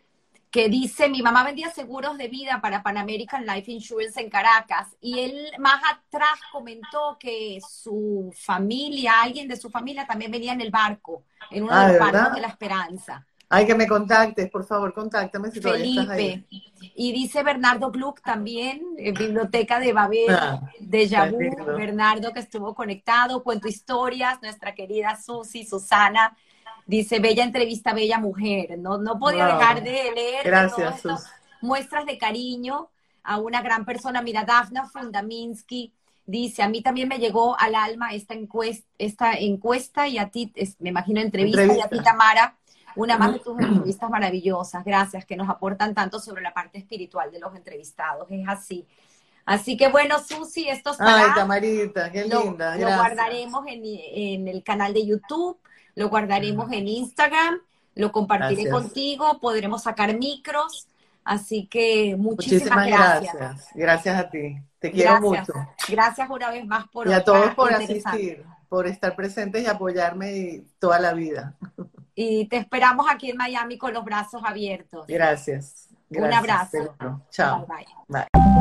que dice, mi mamá vendía seguros de vida para Pan American Life Insurance en Caracas y él más atrás comentó que su familia, alguien de su familia también venía en el barco, en uno de los barcos de la Esperanza. Hay que me contactes, por favor, contáctame si Felipe. Y dice Bernardo Gluck también, en Biblioteca de Babel, ah, de Yabú, Bernardo que estuvo conectado, cuento historias, nuestra querida Susi, Susana, Dice, bella entrevista, bella mujer. No, no podía dejar de leer Gracias, muestras de cariño a una gran persona. Mira, Dafna Fundaminsky dice, a mí también me llegó al alma esta encuesta, esta encuesta y a ti, me imagino, entrevista, y a ti, Tamara, una más de tus entrevistas maravillosas. Gracias, que nos aportan tanto sobre la parte espiritual de los entrevistados. Es así. Así que bueno, Susi, esto Ay, Tamarita, qué linda. Lo, guardaremos en, en, el canal de YouTube lo guardaremos en Instagram, lo compartiré contigo, podremos sacar micros. Así que muchísimas, gracias. gracias. a ti. Te quiero mucho. Gracias una vez más por Y a todos por asistir, por estar presentes y apoyarme toda la vida. Y te esperamos aquí en Miami con los brazos abiertos. Gracias. Un abrazo. Chao. bye. bye.